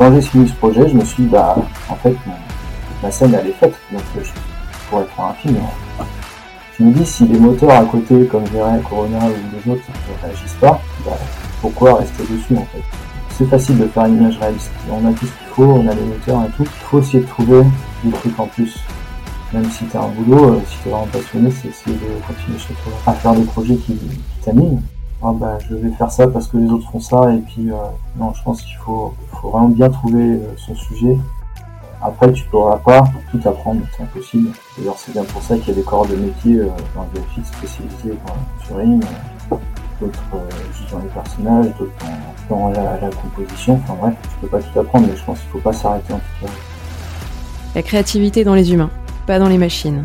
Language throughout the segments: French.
quand j'ai fini ce projet, je me suis dit, bah, en fait, ma scène, elle est faite, donc je pourrais faire un film. Je me dis, si les moteurs à côté, comme je dirais Corona ou les autres, ne réagissent pas, bah, pourquoi rester dessus, en fait? C'est facile de faire une image réaliste. On a tout ce qu'il faut, on a les moteurs et tout. Il faut essayer de trouver des trucs en plus. Même si t'as un boulot, euh, si t'es vraiment passionné, c'est essayer de continuer chez toi à faire des projets qui, qui t'animent ah bah, je vais faire ça parce que les autres font ça et puis euh, non je pense qu'il faut, faut vraiment bien trouver euh, son sujet. Après tu pourras pas tout apprendre c'est impossible. D'ailleurs c'est bien pour ça qu'il y a des corps de métier euh, dans le VFX spécialisés dans le turing d'autres juste dans les personnages d'autres dans, la, la, composition. Enfin bref tu peux pas tout apprendre mais je pense qu'il faut pas s'arrêter en tout cas. La créativité dans les humains pas dans les machines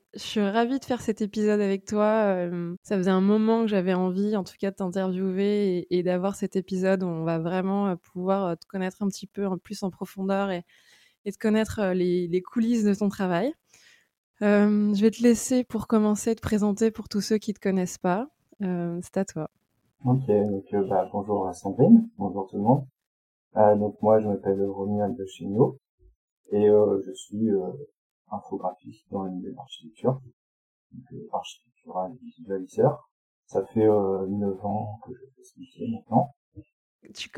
Je suis ravie de faire cet épisode avec toi. Euh, ça faisait un moment que j'avais envie, en tout cas, de t'interviewer et, d'avoir cet épisode où on va vraiment euh, pouvoir euh, te connaître un petit peu en plus en profondeur et, et de connaître les, coulisses de ton travail. je vais te laisser pour commencer te présenter pour tous ceux qui ne te connaissent pas. C'est à toi. Ok, donc bah, bonjour à Sandrine, bonjour tout le monde. donc moi je m'appelle Romuald Chignot et je suis infographiste dans de l'architecture, donc euh, architectural visualiseur. Ça fait euh, 9 ans que je fais ce métier maintenant.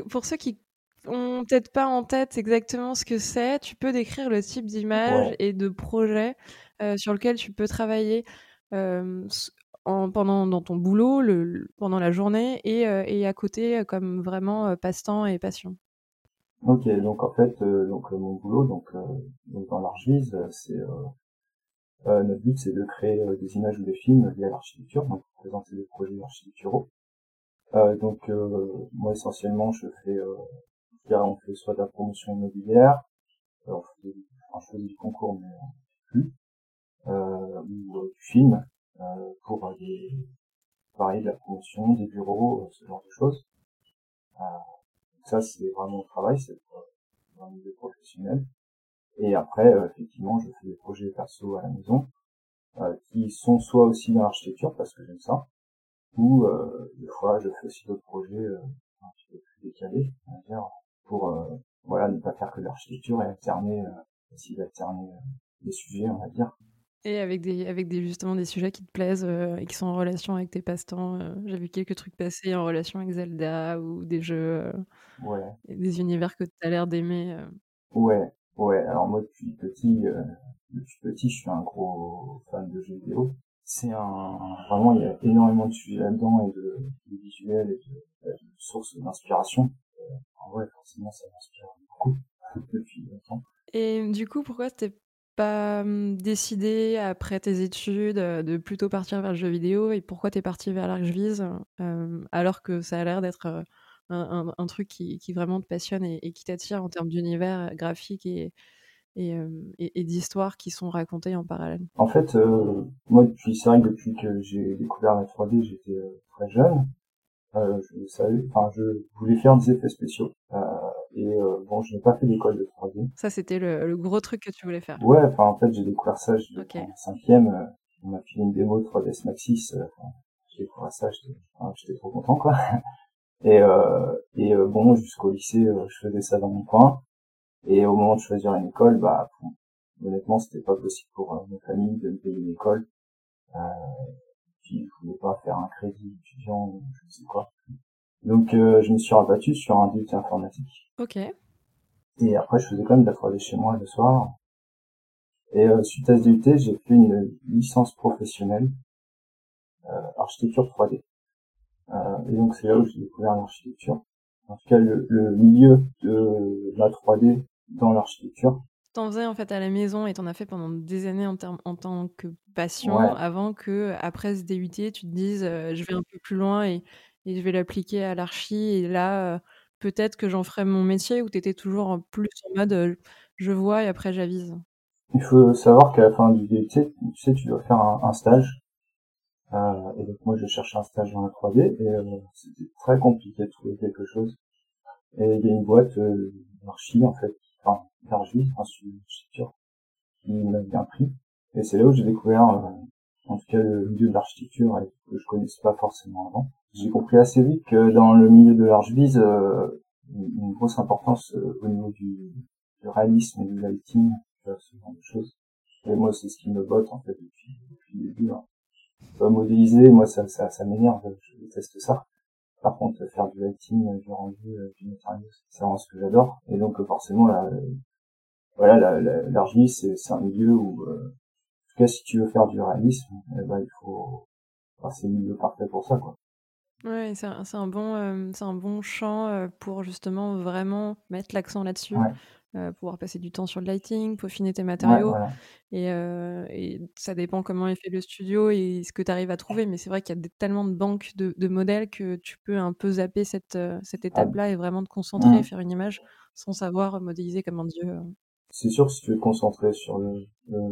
Pour ceux qui ont peut-être pas en tête exactement ce que c'est, tu peux décrire le type d'image et de projet euh, sur lequel tu peux travailler euh, en, pendant dans ton boulot, le, pendant la journée et, euh, et à côté comme vraiment passe-temps et passion? Ok, donc en fait, euh, donc euh, mon boulot, donc, euh, donc dans l'Archvise, c'est notre but, c'est de créer des images ou des films liés à l'architecture, donc présenter des projets architecturaux. donc moi essentiellement, je fais, on fait soit de la promotion immobilière, alors, je faisais du concours mais plus, ou du film pour des, pareil, de la promotion, des bureaux, ce genre de choses. Ça, c'est vraiment mon travail, c'est dans le milieu professionnel. Et après, euh, effectivement, je fais des projets perso à la maison, euh, qui sont soit aussi dans l'architecture, parce que j'aime ça, ou euh, des fois, je fais aussi d'autres projets un petit peu plus décalés, on va dire, pour voilà ne pas faire que l'architecture et alterner, essayer d'alterner les sujets, on va dire. Et avec des, avec des justement des sujets qui te plaisent euh, et qui sont en relation avec tes passe-temps. Euh, j'ai vu quelques trucs passer en relation avec Zelda ou des jeux, euh, ouais. des univers que tu as l'air d'aimer. Ouais, ouais. Alors moi depuis petit, depuis petit, je suis un gros fan de jeux vidéo. C'est un vraiment il y a énormément de sujets là-dedans et de, de visuels et de, de sources d'inspiration. en vrai, forcément, ça m'inspire beaucoup depuis longtemps. Et du coup, pourquoi t'es pas mmh, décidé après tes études de plutôt partir vers le jeu vidéo et pourquoi tu es parti vers l'Archvise alors que ça a l'air d'être un, truc qui, vraiment te passionne et, qui t'attire en termes d'univers graphique et, et, d'histoires qui sont racontées en parallèle? En fait, moi, depuis, c'est vrai que depuis que j'ai découvert la 3D, j'étais très jeune. Euh, je savais, enfin, je voulais faire des effets spéciaux. Euh, et euh, bon, je n'ai pas fait d'école de 3D. Ça, c'était le, le, gros truc que tu voulais faire. Ouais, enfin, en fait, j'ai découvert ça, j'étais okay. en cinquième. Euh, on m'a filé une démo de 3ds Maxis. Euh, j'ai découvert ça, j'étais trop content, quoi. Et, euh, et bon, jusqu'au lycée, je faisais ça dans mon coin. Et au moment de choisir une école, bah, honnêtement, c'était pas possible pour mes familles de me payer une école. Euh, puis je voulais pas faire un crédit étudiant ou je sais quoi. Donc euh, je me suis rabattu sur un DUT informatique. Ok. Et après je faisais quand même de la 3D chez moi le soir. Et euh, suite à ce DUT, j'ai fait une licence professionnelle euh, architecture 3D. Euh, et donc c'est là où j'ai découvert l'architecture. En tout cas le, le milieu de la 3D dans l'architecture t'en faisais en fait à la maison et t'en as fait pendant des années en, en tant que passion avant que après ce DUT tu te dises euh, je vais un peu plus loin et, et je vais l'appliquer à l'archi et là euh, peut-être que j'en ferai mon métier ou t'étais toujours plus en mode euh, je vois et après j'avise il faut savoir qu'à la fin du DUT, tu sais, tu dois faire un, stage. Et donc moi, je cherchais un stage dans la 3D et c'était très compliqué de trouver quelque chose. Et il y a une boîte d'archi en fait, enfin d'archi, enfin sûr, qui m'a bien pris. Et c'est là où j'ai découvert, euh, en tout cas, le milieu de l'architecture que je connaissais pas forcément avant. J'ai compris assez vite que dans le milieu de l'archvise, euh, une grosse importance euh, au niveau du, du réalisme du lighting, ce genre de choses. Et moi, c'est ce qui me botte en fait depuis, depuis le début. Hein. modéliser, moi, ça, ça, ça m'énerve, je déteste ça. Par contre, faire du lighting, euh, du rendu, euh, du matériau, c'est vraiment ce que j'adore. Et donc, forcément, là, voilà, l'argile, c'est, c'est un milieu où, en tout cas, si tu veux faire du réalisme, eh ben, il faut, enfin, c'est le milieu parfait pour ça, quoi. Ouais, c'est un, c'est un bon, euh, c'est un bon champ euh, pour justement vraiment mettre l'accent là-dessus, euh, pouvoir passer du temps sur le lighting, peaufiner tes matériaux. Et, et ça dépend comment est fait le studio et ce que tu arrives à trouver. Mais c'est vrai qu'il y a tellement de banques de, de modèles que tu peux un peu zapper cette, cette étape-là et vraiment te concentrer et faire une image sans savoir modéliser comme un dieu. C'est sûr, si tu veux te concentrer sur le,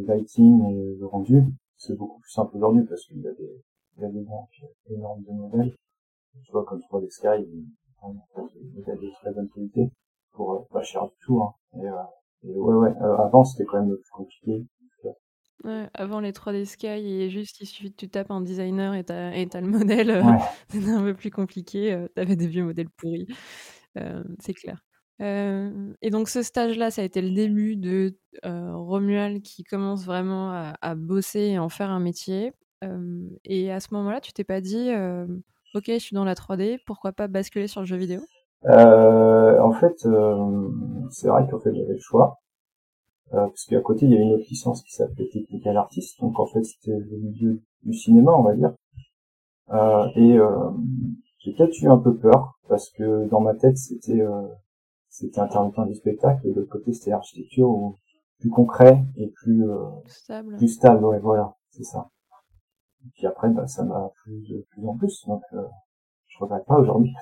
lighting et le rendu, c'est beaucoup plus simple aujourd'hui parce qu'il y a des, il y a des banques énormes de modèles tu vois, comme 3D Sky, il a des très bonne qualité pour euh, pas cher du tout. Hein. Et, euh, et ouais, ouais, euh, avant c'était quand même plus compliqué. Ouais, avant les 3D Sky, et juste il suffit que tu tapes un designer et t'as, et t'as le modèle, euh, c'était un peu plus compliqué, euh, t'avais des vieux modèles pourris, euh, c'est clair. et donc ce stage-là, ça a été le début de Romuald qui commence vraiment à, à, bosser et en faire un métier. et à ce moment-là, tu t'es pas dit, ok, je suis dans la 3D, pourquoi pas basculer sur le jeu vidéo? Euh, En fait, euh, c'est vrai qu'en fait j'avais le choix, euh, parce qu'à côté il y a une autre licence qui s'appelait Technical Artist, donc en fait c'était le milieu du cinéma, on va dire. Euh, et euh, j'ai peut-être eu un peu peur, parce que dans ma tête c'était c'était intermittent du spectacle, et de l'autre côté c'était architecture plus concret et plus stable. Plus stable, ouais, voilà, c'est ça. Et puis après, bah, ça m'a plu de plus en plus, donc euh, je regrette pas aujourd'hui.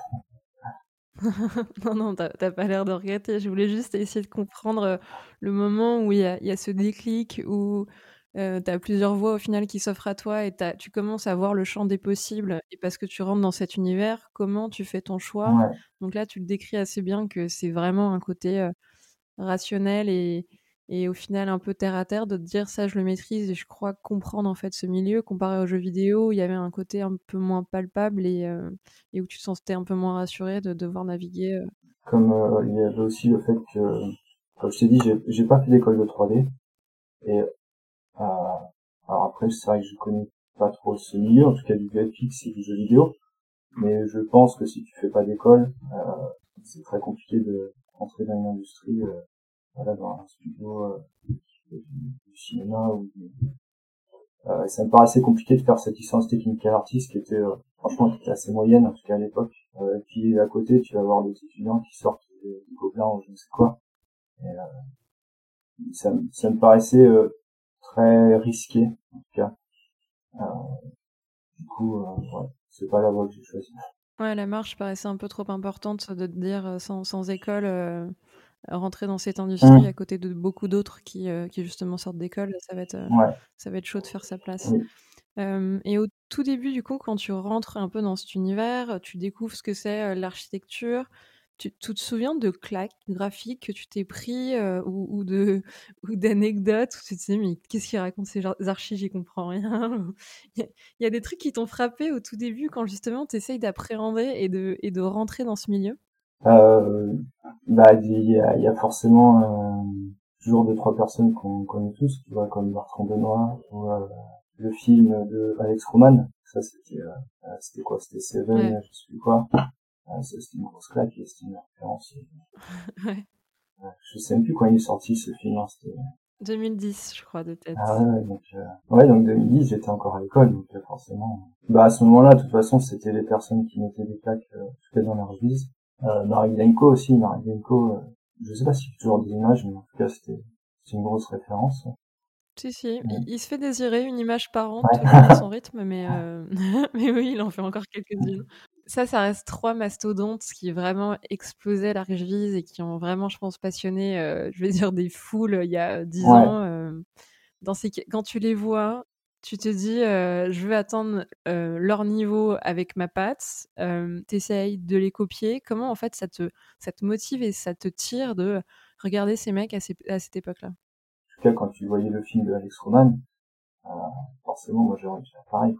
non, non, t'as pas l'air de regretter. Je voulais juste essayer de comprendre euh, le moment où il y a, y a, ce déclic, où euh, tu as plusieurs voix au final qui s'offrent à toi et tu commences à voir le champ des possibles. Et parce que tu rentres dans cet univers, comment tu fais ton choix? Donc là, tu le décris assez bien que c'est vraiment un côté euh, rationnel et, et au final un peu terre à terre de te dire ça je le maîtrise et je crois comprendre en fait ce milieu comparé aux jeux vidéo où il y avait un côté un peu moins palpable et, euh, et où tu te sentais un peu moins rassuré de devoir naviguer. Euh. Comme euh, il y avait aussi le fait que, comme je t'ai dit, j'ai pas fait d'école de 3D et alors après c'est vrai que je connais pas trop ce milieu, en tout cas du VFX et du jeu vidéo, mais je pense que si tu fais pas d'école, c'est très compliqué de rentrer dans une industrie voilà, dans un studio euh, du, cinéma euh, ça me paraissait compliqué de faire cette licence technique artiste qui était euh, franchement qui était assez moyenne en tout cas à l'époque. Euh, et puis à côté tu vas avoir des étudiants qui sortent des, gobelins ou je ne sais quoi. Ça, ça me paraissait très risqué du coup ouais, c'est pas la voie que j'ai choisie. Ouais la marche paraissait un peu trop importante de te dire sans, sans école rentrer dans cette industrie mmh. à côté de beaucoup d'autres qui, euh, qui justement sortent d'école, ça va être euh, ça va être chaud de faire sa place. et au tout début, du coup, quand tu rentres un peu dans cet univers, tu découvres ce que c'est euh, l'architecture. Tu, tu, te souviens de claques graphiques que tu t'es pris ou, ou, de ou d'anecdotes où tu te dis mais qu'est-ce qu'ils racontent ces archives j'y comprends rien il y, a, des trucs qui t'ont frappé au tout début quand justement tu essayes d'appréhender et de, et de rentrer dans ce milieu? Euh, bah il y a, y a, forcément euh, toujours deux trois personnes qu'on connaît tous, tu vois, comme Bertrand Benoît ou euh, le film de Alex Roman. Ça c'était euh, euh, c'était quoi? C'était Seven, je sais plus quoi. c'était une grosse claque et c'était une référence. ouais. Je sais même plus quand il est sorti ce film. Hein, c'était 2010, je crois, de tête. Ah ouais, donc, euh... ouais, donc 2010, j'étais encore à l'école, donc forcément. Bah, à ce moment-là, de toute façon, c'était les personnes qui mettaient des claques, euh, tout dans leur vie. Euh, Marie Lenko aussi, Marie Lenko, euh, je sais pas si toujours des images, mais en tout cas c'était une grosse référence. Si, si, il, se fait désirer une image par an, ouais. son rythme, mais, euh... mais oui, il en fait encore quelques-unes. ça, ça reste trois mastodontes qui vraiment explosaient l'Archvise et qui ont vraiment, je pense, passionné, euh, je vais dire, des foules il y a dix ans. Euh, dans ces... Quand tu les vois, tu te dis, euh, je veux atteindre leur niveau avec ma patte, tu essayes de les copier. Comment, en fait, ça te, ça te motive et ça te tire de regarder ces mecs à, cette époque-là? En tout cas, quand tu voyais le film de Alex Roman, forcément, moi, envie de faire pareil.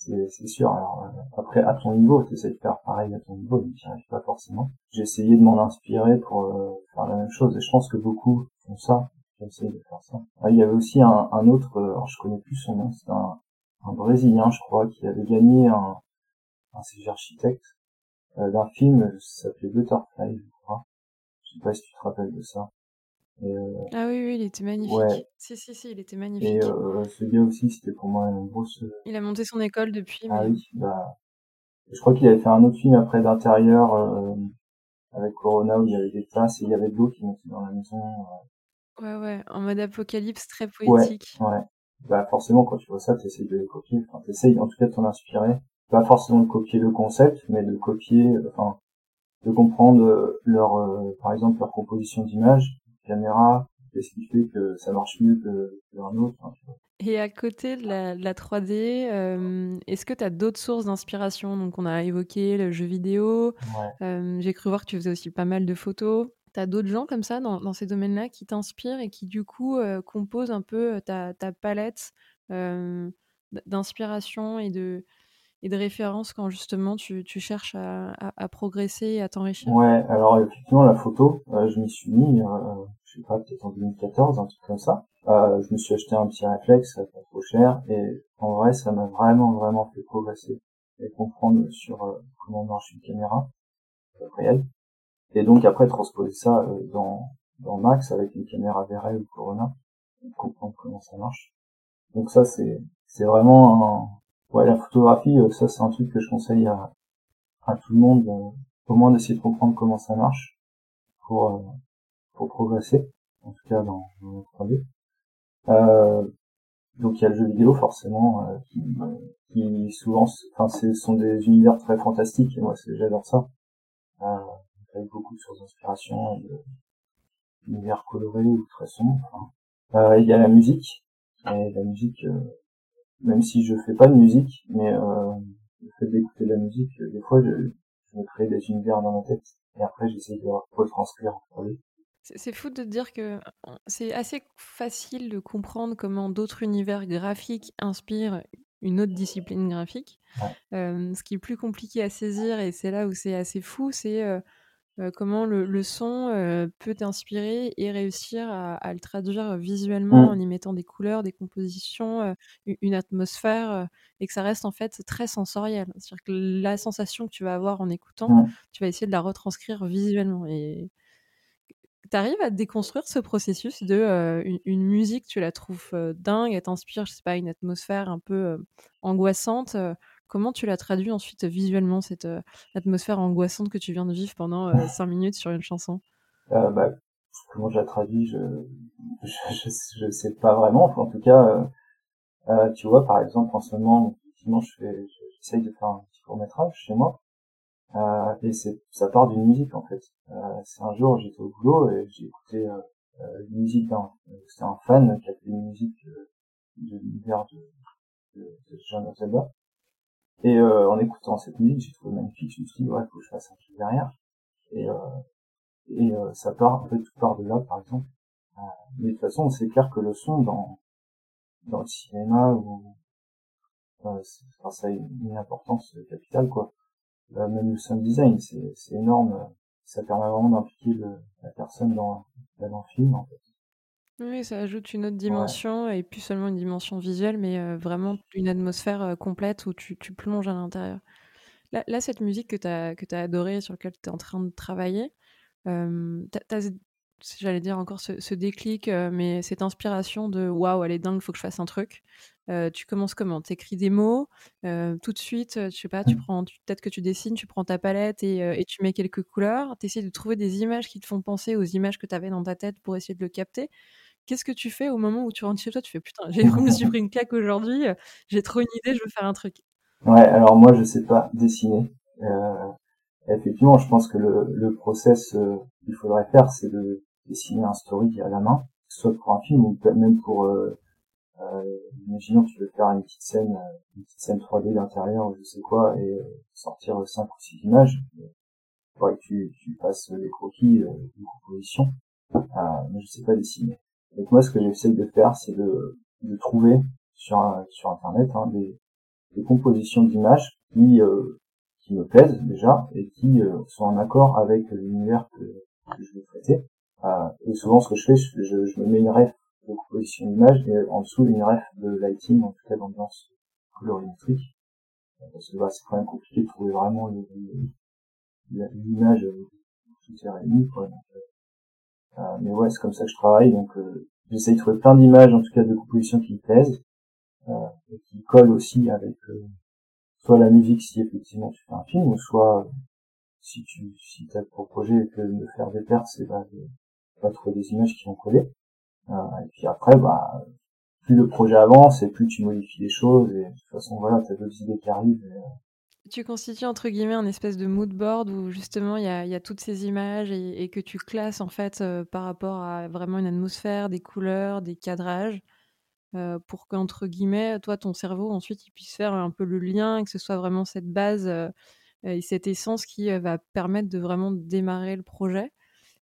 C'est sûr. Euh, après, à ton niveau, tu essaies de faire pareil à ton niveau, mais tu arrives pas forcément. J'ai essayé de m'en inspirer pour euh, faire la même chose, et je pense que beaucoup font ça. J'essaie de faire ça. Ah, il y avait aussi un, un autre, euh, alors je connais plus son nom, c'est un, un Brésilien, je crois, qui avait gagné un, un CG architecte d'un film, ça s'appelait Butterfly, je crois. Je sais pas si tu te rappelles de ça. Euh, ah oui, oui, il était magnifique. Si, si, si, il était magnifique. Et euh, ce gars aussi, c'était pour moi une grosse... Euh, il a monté son école depuis. Ah oui, bah... Je crois qu'il avait fait un autre film après d'intérieur euh, avec Corona où il y avait des tasses et il y avait de l'eau qui montait dans la maison. Ouais, ouais, en mode apocalypse très poétique. Ouais, ouais. Bah forcément, quand tu vois ça, t'essayes de copier. Enfin, t'essayes en tout cas de t'en inspirer. Pas forcément de copier le concept, mais de copier, enfin, de comprendre leur, par exemple, leur composition d'image caméra Qu'est-ce qui fait que ça marche mieux que, qu'un autre hein, Et à côté de la, 3D, euh, est-ce que tu as d'autres sources d'inspiration? Donc, on a évoqué le jeu vidéo. Euh, j'ai cru voir que tu faisais aussi pas mal de photos. Tu as d'autres gens comme ça dans, ces domaines-là qui t'inspirent et qui, du coup, euh, composent un peu ta, ta palette d'inspiration et de, et de référence quand justement tu, cherches à, progresser et à t'enrichir? Ouais, alors effectivement la photo, euh, je m'y suis mis, euh, je sais pas, peut-être en 2014, un truc comme ça. Euh, je me suis acheté un petit réflexe, pas trop cher, et en vrai ça m'a vraiment vraiment fait progresser et comprendre sur euh, comment marche une caméra réelle. Et donc après transposer ça dans, dans Max avec une caméra VRL ou Corona, comprendre comment ça marche. Donc ça c'est c'est vraiment un, ouais, la photographie, euh, ça c'est un truc que je conseille à, à tout le monde, euh, au moins d'essayer de comprendre comment ça marche pour, euh, pour progresser, en tout cas dans, dans le 3D. donc il y a le jeu vidéo forcément qui, qui souvent, enfin ce sont des univers très fantastiques et moi j'adore ça. Avec beaucoup de sources d'inspiration, d'univers colorés ou très sombres. il y a la musique et la musique même si je fais pas de musique, mais euh, le fait d'écouter de la musique, euh, des fois, je, je me crée des univers dans ma tête, et après, j'essaie de retranscrire en C'est fou de dire que c'est assez facile de comprendre comment d'autres univers graphiques inspirent une autre discipline graphique. Euh, ce qui est plus compliqué à saisir, et c'est là où c'est assez fou, c'est euh, euh, comment le, son euh, peut t'inspirer et réussir à, le traduire visuellement mmh. en y mettant des couleurs, des compositions, euh, une atmosphère, et que ça reste en fait très sensoriel. C'est-à-dire que la sensation que tu vas avoir en écoutant, mmh. tu vas essayer de la retranscrire visuellement. Et tu arrives à déconstruire ce processus de une, musique, tu la trouves dingue, elle t'inspire, je sais pas, une atmosphère un peu angoissante Comment tu l'as traduit ensuite visuellement, cette euh, atmosphère angoissante que tu viens de vivre pendant euh, cinq minutes sur une chanson? Euh, bah, Comment je la traduis? Je, je, je, sais pas vraiment. en tout cas, tu vois, par exemple, en ce moment, effectivement, je j'essaye de faire un petit court métrage chez moi. et ça part d'une musique en fait. c'est un jour, j'étais au boulot et j'ai écouté une musique d'un, c'est un fan qui a fait une musique de l'univers de, de, de John Zelda. Et euh, en écoutant cette musique, j'ai trouvé magnifique. Je me suis dit, ouais, faut que je fasse un truc derrière. Et, euh, et euh, ça part, en fait, tout part de là, par exemple. Euh, mais de toute façon, c'est clair que le son dans dans le cinéma ou euh, ça a une, importance capitale, quoi. même le sound design, c'est c'est énorme. Ça permet vraiment d'impliquer la personne dans, dans le film, en fait. Oui, ça ajoute une autre dimension et plus seulement une dimension visuelle, mais euh, vraiment une atmosphère euh, complète où tu, tu plonges à l'intérieur. Là, cette musique que tu as, que as adorée, sur laquelle tu es en train de travailler, euh, j'allais dire encore ce, déclic, mais cette inspiration de waouh, elle est dingue, il faut que je fasse un truc. tu commences comment? Tu écris des mots, tout de suite, je sais pas, tu mmh. prends, peut-être que tu dessines, tu prends ta palette et, et tu mets quelques couleurs, tu essaies de trouver des images qui te font penser aux images que tu avais dans ta tête pour essayer de le capter. Qu'est-ce que tu fais au moment où tu rentres chez toi? Tu fais putain, j'ai, je me suis pris une claque aujourd'hui, j'ai trop une idée, je veux faire un truc. Ouais, alors moi je sais pas dessiner. Euh, effectivement, je pense que le, le process euh, qu'il faudrait faire, c'est de dessiner un story à la main, soit pour un film ou même pour euh, euh, imaginons que tu veux faire une petite scène, une petite scène 3D d'intérieur, je sais quoi, et sortir 5 ou 6 images. Ouais, tu, tu passes les croquis euh, de composition, euh, mais je sais pas dessiner. Donc moi, ce que j'essaie de faire, c'est de, de trouver sur sur internet hein, des, des compositions d'images qui euh, qui me plaisent déjà et qui euh, sont en accord avec l'univers que, que, je veux traiter. Euh, et souvent, ce que je fais, je, je, me mets une ref de composition d'image et en dessous une ref de lighting, en tout cas d'ambiance colorimétrique. Parce que bah, c'est quand même compliqué de trouver vraiment l'image tout est réuni. Quoi, euh, mais ouais, c'est comme ça que je travaille. Donc euh, j'essaye de trouver plein d'images, en tout cas de compositions qui me plaisent, euh, et qui collent aussi avec soit la musique si effectivement tu fais un film, ou soit si tu si as pour projet que de faire des pertes, c'est bah, de, trouver des images qui vont coller. Euh, et puis après, bah, plus le projet avance et plus tu modifies les choses. Et de toute façon, voilà, t'as d'autres idées qui arrivent. Et, tu constitues entre guillemets un espèce de mood board où justement il y a, toutes ces images et, et, que tu classes en fait euh, par rapport à vraiment une atmosphère, des couleurs, des cadrages, euh, pour qu'entre guillemets, toi, ton cerveau ensuite il puisse faire un peu le lien, que ce soit vraiment cette base euh, et cette essence qui va permettre de vraiment démarrer le projet.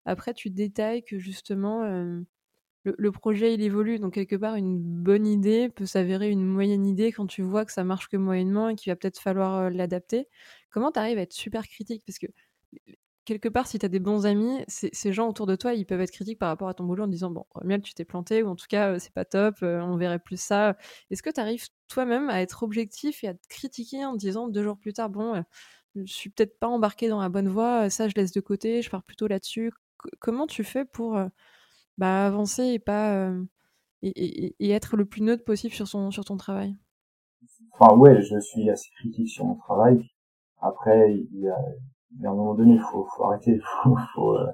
Après, tu détailles que justement le, projet il évolue, donc quelque part une bonne idée peut s'avérer une moyenne idée quand tu vois que ça marche que moyennement et qu'il va peut-être falloir euh, l'adapter. Comment tu arrives à être super critique? Parce que quelque part, si tu as des bons amis, ces gens autour de toi, ils peuvent être critiques par rapport à ton boulot en disant Bon, Miel, tu t'es planté, ou en tout cas, euh, c'est pas top, euh, on verrait plus ça. Est-ce que tu arrives toi-même à être objectif et à te critiquer en disant deux jours plus tard Bon, je suis peut-être pas embarqué dans la bonne voie, ça je laisse de côté, je pars plutôt là-dessus. comment tu fais pour bah, avancer et pas et, et, être le plus neutre possible sur son sur ton travail. Enfin ouais, je suis assez critique sur mon travail. Après, il y a, il y a un moment donné, faut, faut arrêter, faut, faut, euh,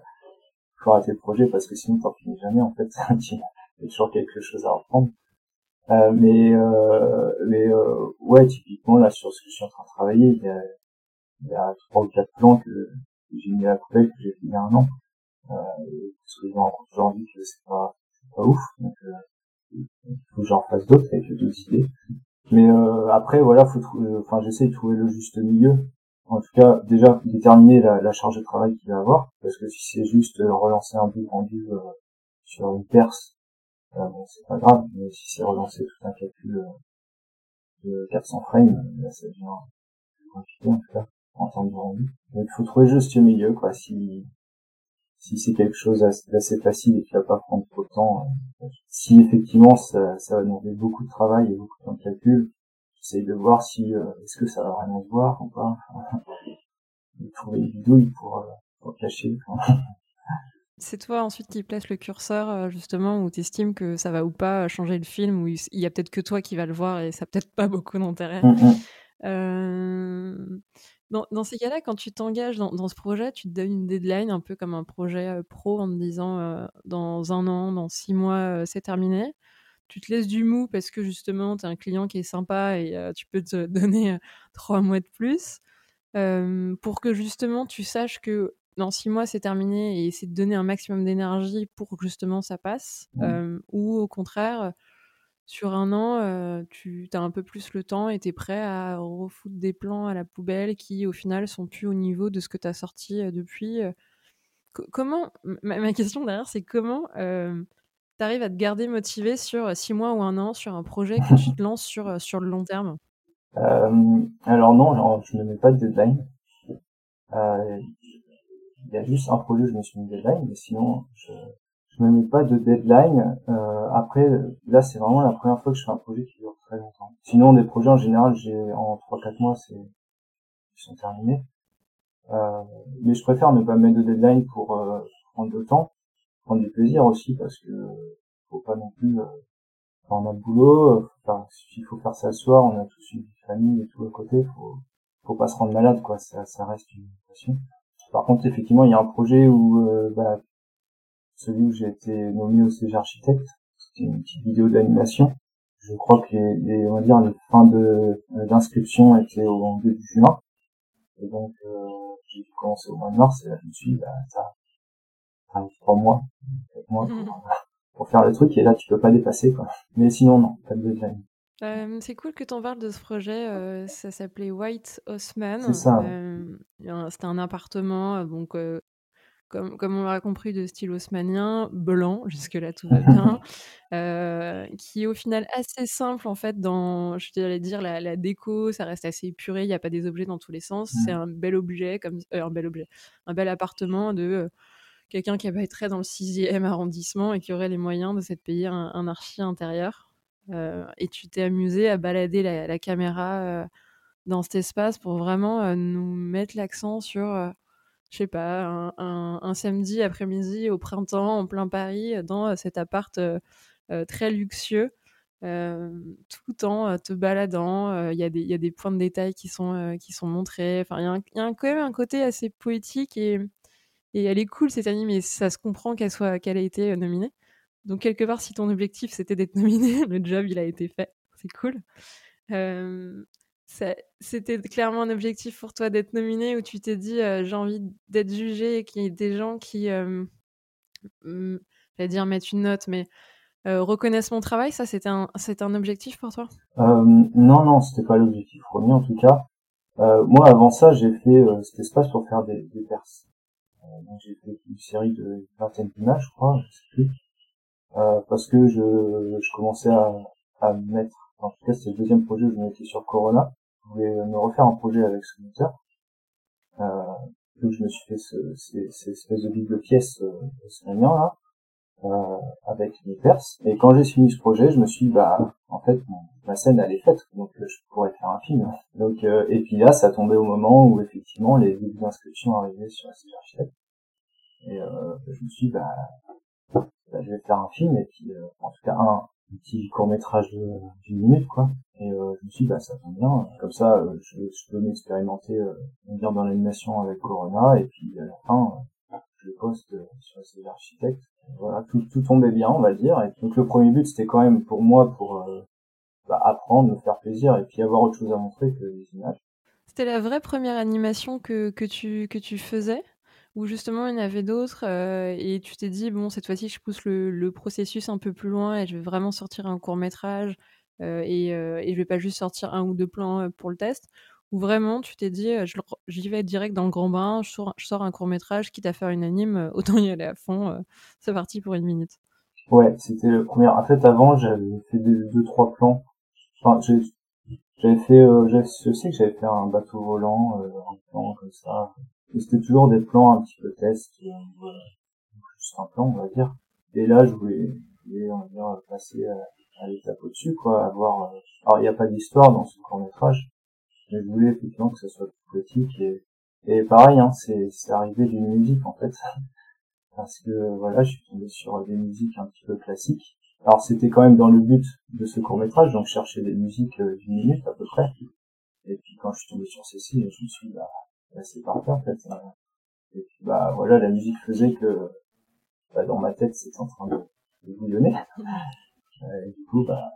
faut, arrêter le projet parce que sinon t'en finis jamais en fait. il y a toujours quelque chose à reprendre. Euh, mais euh, mais euh, ouais, typiquement là sur ce que je suis en train de travailler, il y a, il y a trois ou quatre plans que, j'ai mis à la que j'ai fait il y a un an. Euh, parce que je aujourd'hui que c'est pas, pas ouf. Donc, euh, il faut que j'en fasse d'autres avec d'autres idées. Mais euh, après, voilà, faut trouver, enfin, j'essaie de trouver le juste milieu. En tout cas, déjà déterminer la, la charge de travail qu'il va avoir, parce que si c'est juste relancer un bout rendu euh, sur une perce, euh, bon, c'est pas grave. Mais si c'est relancer tout un calcul de 400 frames, là, ça devient compliqué en tout cas en termes de rendu. Donc, il faut trouver juste le milieu, quoi. Si si c'est quelque chose d'assez facile et qui va pas prendre trop de temps, euh, si effectivement ça, ça, va demander beaucoup de travail et beaucoup de temps de calcul, j'essaye de voir si euh, est-ce que ça va vraiment se voir ou pas. trouver une vidéo pour, euh, pour cacher. C'est toi ensuite qui place le curseur justement où tu estimes que ça va ou pas changer le film, où il y a peut-être que toi qui va le voir et ça peut-être pas beaucoup d'intérêt. Mm, mm. Euh... Dans, dans ces cas-là, quand tu t'engages dans, dans, ce projet, tu te donnes une deadline un peu comme un projet euh, pro en te disant euh, dans un an, dans six mois, euh, c'est terminé. Tu te laisses du mou parce que justement, tu as un client qui est sympa et tu peux te donner trois mois de plus pour que justement tu saches que dans six mois, c'est terminé et essayer de donner un maximum d'énergie pour que justement ça passe. Mmh. ou au contraire, sur un an, euh, tu as un peu plus le temps et tu es prêt à refoutre des plans à la poubelle qui, au final, sont plus au niveau de ce que tu as sorti euh, depuis. Euh. comment, ma, question derrière, c'est comment tu arrives à te garder motivé sur six mois ou un an sur un projet que tu te lances sur, sur le long terme? Alors non, je ne mets pas de deadline. Il y a juste un projet où je me suis mis deadline, mais sinon, je, je me mets pas de deadline. Euh, après, là, c'est vraiment la première fois que je fais un projet qui dure très longtemps. Sinon, des projets en général, j'ai en 3-4 mois, c'est ils sont terminés. Euh, mais je préfère ne pas mettre de deadline pour euh, prendre le temps, prendre du plaisir aussi, parce que faut pas non plus. On a le boulot, enfin, s'il faut faire ça le soir, on a tous une famille et tout à côté, faut faut pas se rendre malade, quoi. Ça, ça reste une passion. Par contre, effectivement, il y a un projet où euh, bah, celui où j'ai été nommé au CG architecte. C'était une petite vidéo d'animation. Je crois que les, on va dire les fins de euh, d'inscription étaient au début juin. Et donc, j'ai commencé au mois de mars, et là, je me suis dit, bah, ça, ça trois mois, quatre mois pour, faire le truc, et là, tu peux pas dépasser, quoi. Mais sinon, non, pas de deadline. Euh, c'est cool que tu en parles de ce projet. Euh, ça s'appelait White Osman. C'est ça. Euh, C'était un appartement, donc comme, comme on l'a compris, de style haussmanien, blanc, jusque-là tout va bien, qui est au final assez simple en fait dans, je dirais dire, la, la déco, ça reste assez épuré, il n'y a pas des objets dans tous les sens, c'est mmh. un bel objet, comme un bel objet, un bel appartement de quelqu'un qui habiterait dans le 6e arrondissement et qui aurait les moyens de s'être payé un, un archi intérieur. Euh, et tu t'es amusé à balader la, caméra euh, dans cet espace pour vraiment euh, nous mettre l'accent sur je sais pas, un, samedi après-midi au printemps en plein Paris dans cet appart très luxueux, tout en te baladant. Il y, a des points de détail qui sont, montrés. Enfin, il y, a quand même un côté assez poétique et, elle est cool cette anime et ça se comprend qu'elle soit qu'elle ait été nominée. Donc, quelque part, si ton objectif c'était d'être nominé, le job il a été fait. C'est cool. C'était clairement un objectif pour toi d'être nominé ou tu t'es dit j'ai envie d'être jugé et qu'il y ait des gens qui, euh, j'allais dire mettre une note, mais reconnaissent mon travail? Ça, c'était un, un objectif pour toi? Non, non, c'était pas l'objectif premier en tout cas. moi, avant ça, j'ai fait cet espace pour faire des, des perses. j'ai fait une série de vingtaine d'images, je crois, je sais plus. Euh, parce que je, je commençais à, à mettre, en tout cas c'était le deuxième projet où je m'étais sur Corona, voulais me refaire un projet avec ce moteur. Euh, donc je me suis fait ce, ces, ces espèces de double pièces euh, là, euh, avec mes perses. Et quand j'ai fini ce projet, je me suis dit, bah, en fait, ma scène elle est faite, donc euh, je pourrais faire un film. Donc, euh, et puis là, ça tombait au moment où effectivement les débuts d'inscription arrivaient sur la Architecte. Et euh, je me suis dit, bah, bah, je vais faire un film et puis euh, en tout cas un, petit court métrage d'une minute quoi. Et euh, je me suis dit bah ça tombe bien. Comme ça euh, je, je, peux m'expérimenter euh, dire dans l'animation avec Corona. Et puis à la fin je poste sur ces architectes. Voilà tout, tout tombait bien on va dire. Et donc le premier but c'était quand même pour moi pour bah, apprendre me faire plaisir et puis avoir autre chose à montrer que les images. C'était la vraie première animation que, que tu que tu faisais? Ou justement il y en avait d'autres euh, et tu t'es dit bon cette fois-ci je pousse le, processus un peu plus loin et je vais vraiment sortir un court métrage euh, et, euh, et je vais pas juste sortir un ou deux plans pour le test. Ou vraiment tu t'es dit j'y vais direct dans le grand bain je sors, un court métrage quitte à faire une anime autant y aller à fond c'est parti pour une minute. Ouais c'était le premier. En fait avant j'avais fait des deux trois plans. Enfin j'avais fait je sais que j'avais fait un bateau volant un plan comme ça c'était toujours des plans un petit peu test, euh, juste un plan, on va dire. Et là, je voulais, je voulais on va dire, passer à, l'étape au-dessus, quoi, avoir. Euh, alors, il n'y a pas d'histoire dans ce court métrage, mais je voulais effectivement que ça soit poétique et, et pareil, hein, c'est, c'est arrivé d'une musique en fait, parce que voilà, je suis tombé sur des musiques un petit peu classiques. Alors, c'était quand même dans le but de ce court métrage, donc chercher des musiques euh, d'une minute à peu près. Et puis quand je suis tombé sur ceci, je me suis dit, bah, bah, c'est parfait en fait. Et puis bah voilà, la musique faisait que bah, dans ma tête c'était en train de, bouillonner. Euh, et du coup, bah,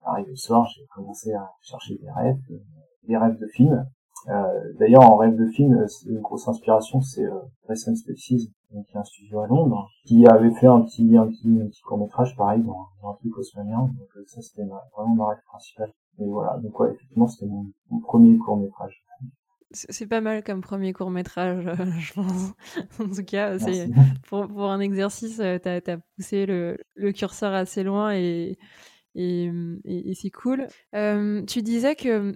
arrivé le soir, j'ai commencé à chercher des rêves, euh, des rêves de films. Euh, D'ailleurs, en rêve de film, une grosse inspiration, c'est euh, Preston Species, donc qui est un studio à Londres, qui avait fait un petit, un petit, un petit court métrage pareil dans, un truc osmanien. Donc euh, ça, c'était vraiment ma rêve principale. Et voilà, donc ouais, effectivement, c'était mon, mon premier court métrage. C'est pas mal comme premier court métrage, euh, je pense. en tout cas, c'est pour, pour, un exercice, euh, tu as, poussé le, le, curseur assez loin et, et, et, c'est cool. Euh, tu disais que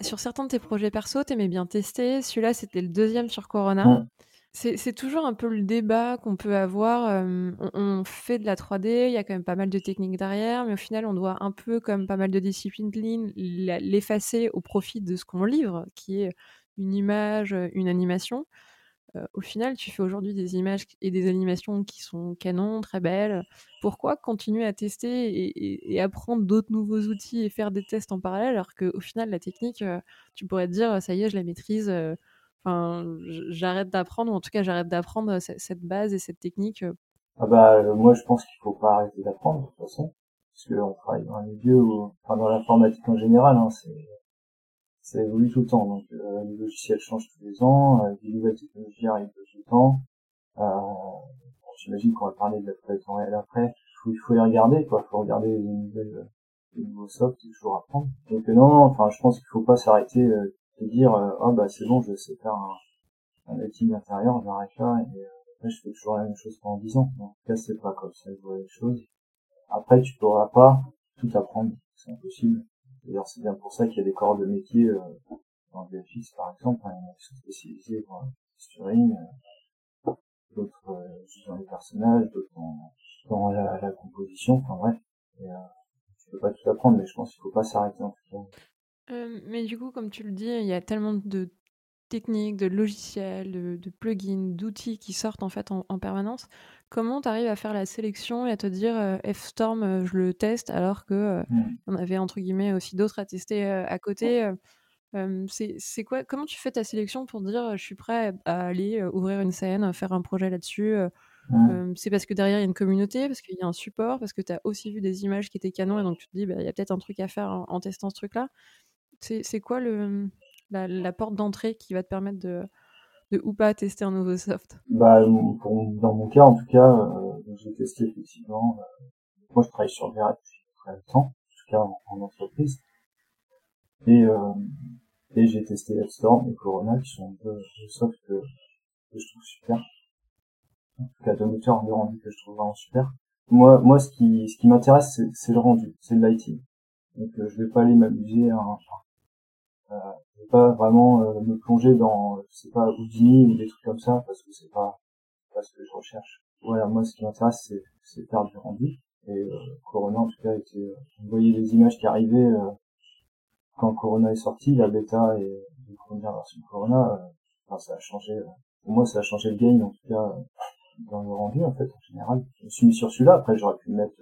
sur certains de tes projets perso, tu aimais bien tester. Celui-là, c'était le deuxième sur Corona. C'est toujours un peu le débat qu'on peut avoir. On, on, fait de la 3D, il y a quand même pas mal de techniques derrière, mais au final, on doit un peu, comme pas mal de disciplines l'effacer au profit de ce qu'on livre, qui est une image, une animation. au final, tu fais aujourd'hui des images et des animations qui sont canon, très belles. Pourquoi continuer à tester et, apprendre d'autres nouveaux outils et faire des tests en parallèle alors qu'au final, la technique, tu pourrais te dire, ça y est, je la maîtrise. J'arrête d'apprendre, ou en tout cas, j'arrête d'apprendre cette base et cette technique. Ah bah, moi, je pense qu'il faut pas arrêter d'apprendre, de toute façon. Parce qu'on travaille dans un milieu enfin, dans l'informatique en général, hein, c'est ça évolue tout le temps. Donc euh, les logiciels changent tous les ans, euh, des nouvelles technologies arrivent tout le temps. Euh, J'imagine qu'on va parler de la trajectoire réelle après. Il faut, les regarder, quoi. Il faut regarder les nouvelles, les nouveaux softs, toujours apprendre. Donc non, non, enfin, je pense qu'il faut pas s'arrêter euh, dire, ah bah c'est bon, je sais faire un, un intérieur, j'arrête là et après je fais toujours la même chose pendant 10 ans. En tout cas, c'est pas comme ça, je vois les choses. Après, tu pourras pas tout apprendre, c'est impossible. D'ailleurs, c'est bien pour ça qu'il y a des corps de métier euh, dans le VFX, par exemple, hein, qui sont spécialisés dans le texturing, d'autres euh, dans les personnages, d'autres dans, la, composition, enfin bref. Et, euh, peux pas tout apprendre, mais je pense qu'il faut pas s'arrêter en tout cas. Euh, mais du coup, comme tu le dis, il y a tellement de techniques, de logiciels, de, plugins, d'outils qui sortent en fait en, permanence. Comment tu arrives à faire la sélection et à te dire euh, F-Storm, euh, je le teste alors que euh, mmh. on avait entre guillemets aussi d'autres à tester à côté c'est quoi Comment tu fais ta sélection pour dire je suis prêt à aller ouvrir une scène, faire un projet là-dessus mmh. C'est parce que derrière il y a une communauté, parce qu'il y a un support, parce que tu as aussi vu des images qui étaient canons et donc tu te dis bah, il y a peut-être un truc à faire en, en testant ce truc-là. C'est quoi le, la, porte d'entrée qui va te permettre de, de ou pas tester un nouveau soft? Bah, Dans mon cas, en tout cas, euh, j'ai testé effectivement. Euh, moi, je travaille sur VR depuis très longtemps, en tout cas en, entreprise. Et, euh, et j'ai testé Storm et Corona, qui sont deux, softs que, je trouve super. En tout cas, deux moteurs de rendu que je trouve vraiment super. Moi, moi, ce qui, ce qui m'intéresse, c'est le rendu, c'est le lighting. Donc, je vais pas aller m'amuser à, euh, je vais pas vraiment euh, me plonger dans, je sais pas, Houdini ou des trucs comme ça, parce que c'est pas, pas ce que je recherche. Voilà, moi, ce qui m'intéresse, c'est, c'est faire du rendu. Et euh, Corona, en tout cas, était, euh, vous voyez les images qui arrivaient quand Corona est sorti, la bêta et la première version de Corona, enfin, ça a changé. pour moi, ça a changé le game, en tout cas, dans le rendu, en fait, en général. Je me suis mis sur celui-là. Après, j'aurais pu mettre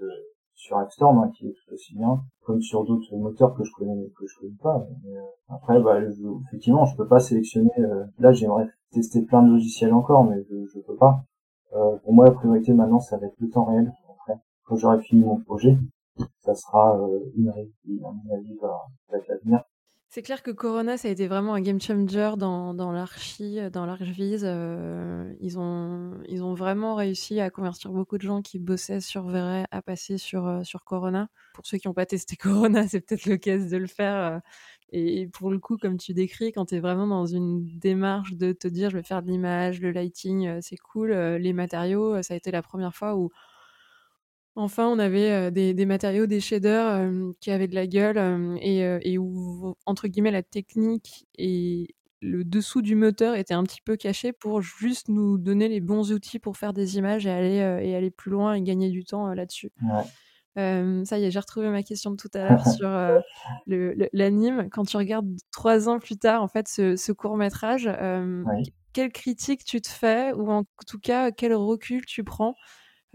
sur Storm qui est tout aussi bien, comme sur d'autres moteurs que je connais que je connais pas. Euh, après, bah, effectivement, je peux pas sélectionner. Euh, là, j'aimerais tester plein de logiciels encore, mais je, je peux pas. Euh, pour moi, la priorité maintenant, ça va être le temps réel. Après, quand j'aurai fini mon projet, ça sera une réalité, à mon avis, va, va être l'avenir. C'est clair que Corona, ça a été vraiment un game changer dans, dans l'archi, dans l'Archviz. Euh, ils, ont, ils ont vraiment réussi à convertir beaucoup de gens qui bossaient sur Verret à passer sur, euh, sur Corona. Pour ceux qui n'ont pas testé Corona, c'est peut-être l'occasion de le faire. Euh, et pour le coup, comme tu décris, quand tu es vraiment dans une démarche de te dire je vais faire de l'image, le lighting, c'est cool, les matériaux, ça a été la première fois où Enfin, on avait des, matériaux, des shaders qui avaient de la gueule et, où, entre guillemets, la technique et le dessous du moteur était un petit peu caché pour juste nous donner les bons outils pour faire des images et aller, et aller plus loin et gagner du temps là-dessus. ça y est, j'ai retrouvé ma question de tout à l'heure sur l'anime. Quand tu regardes trois ans plus tard, en fait, ce, court métrage, quelle critique tu te fais ou en tout cas quel recul tu prends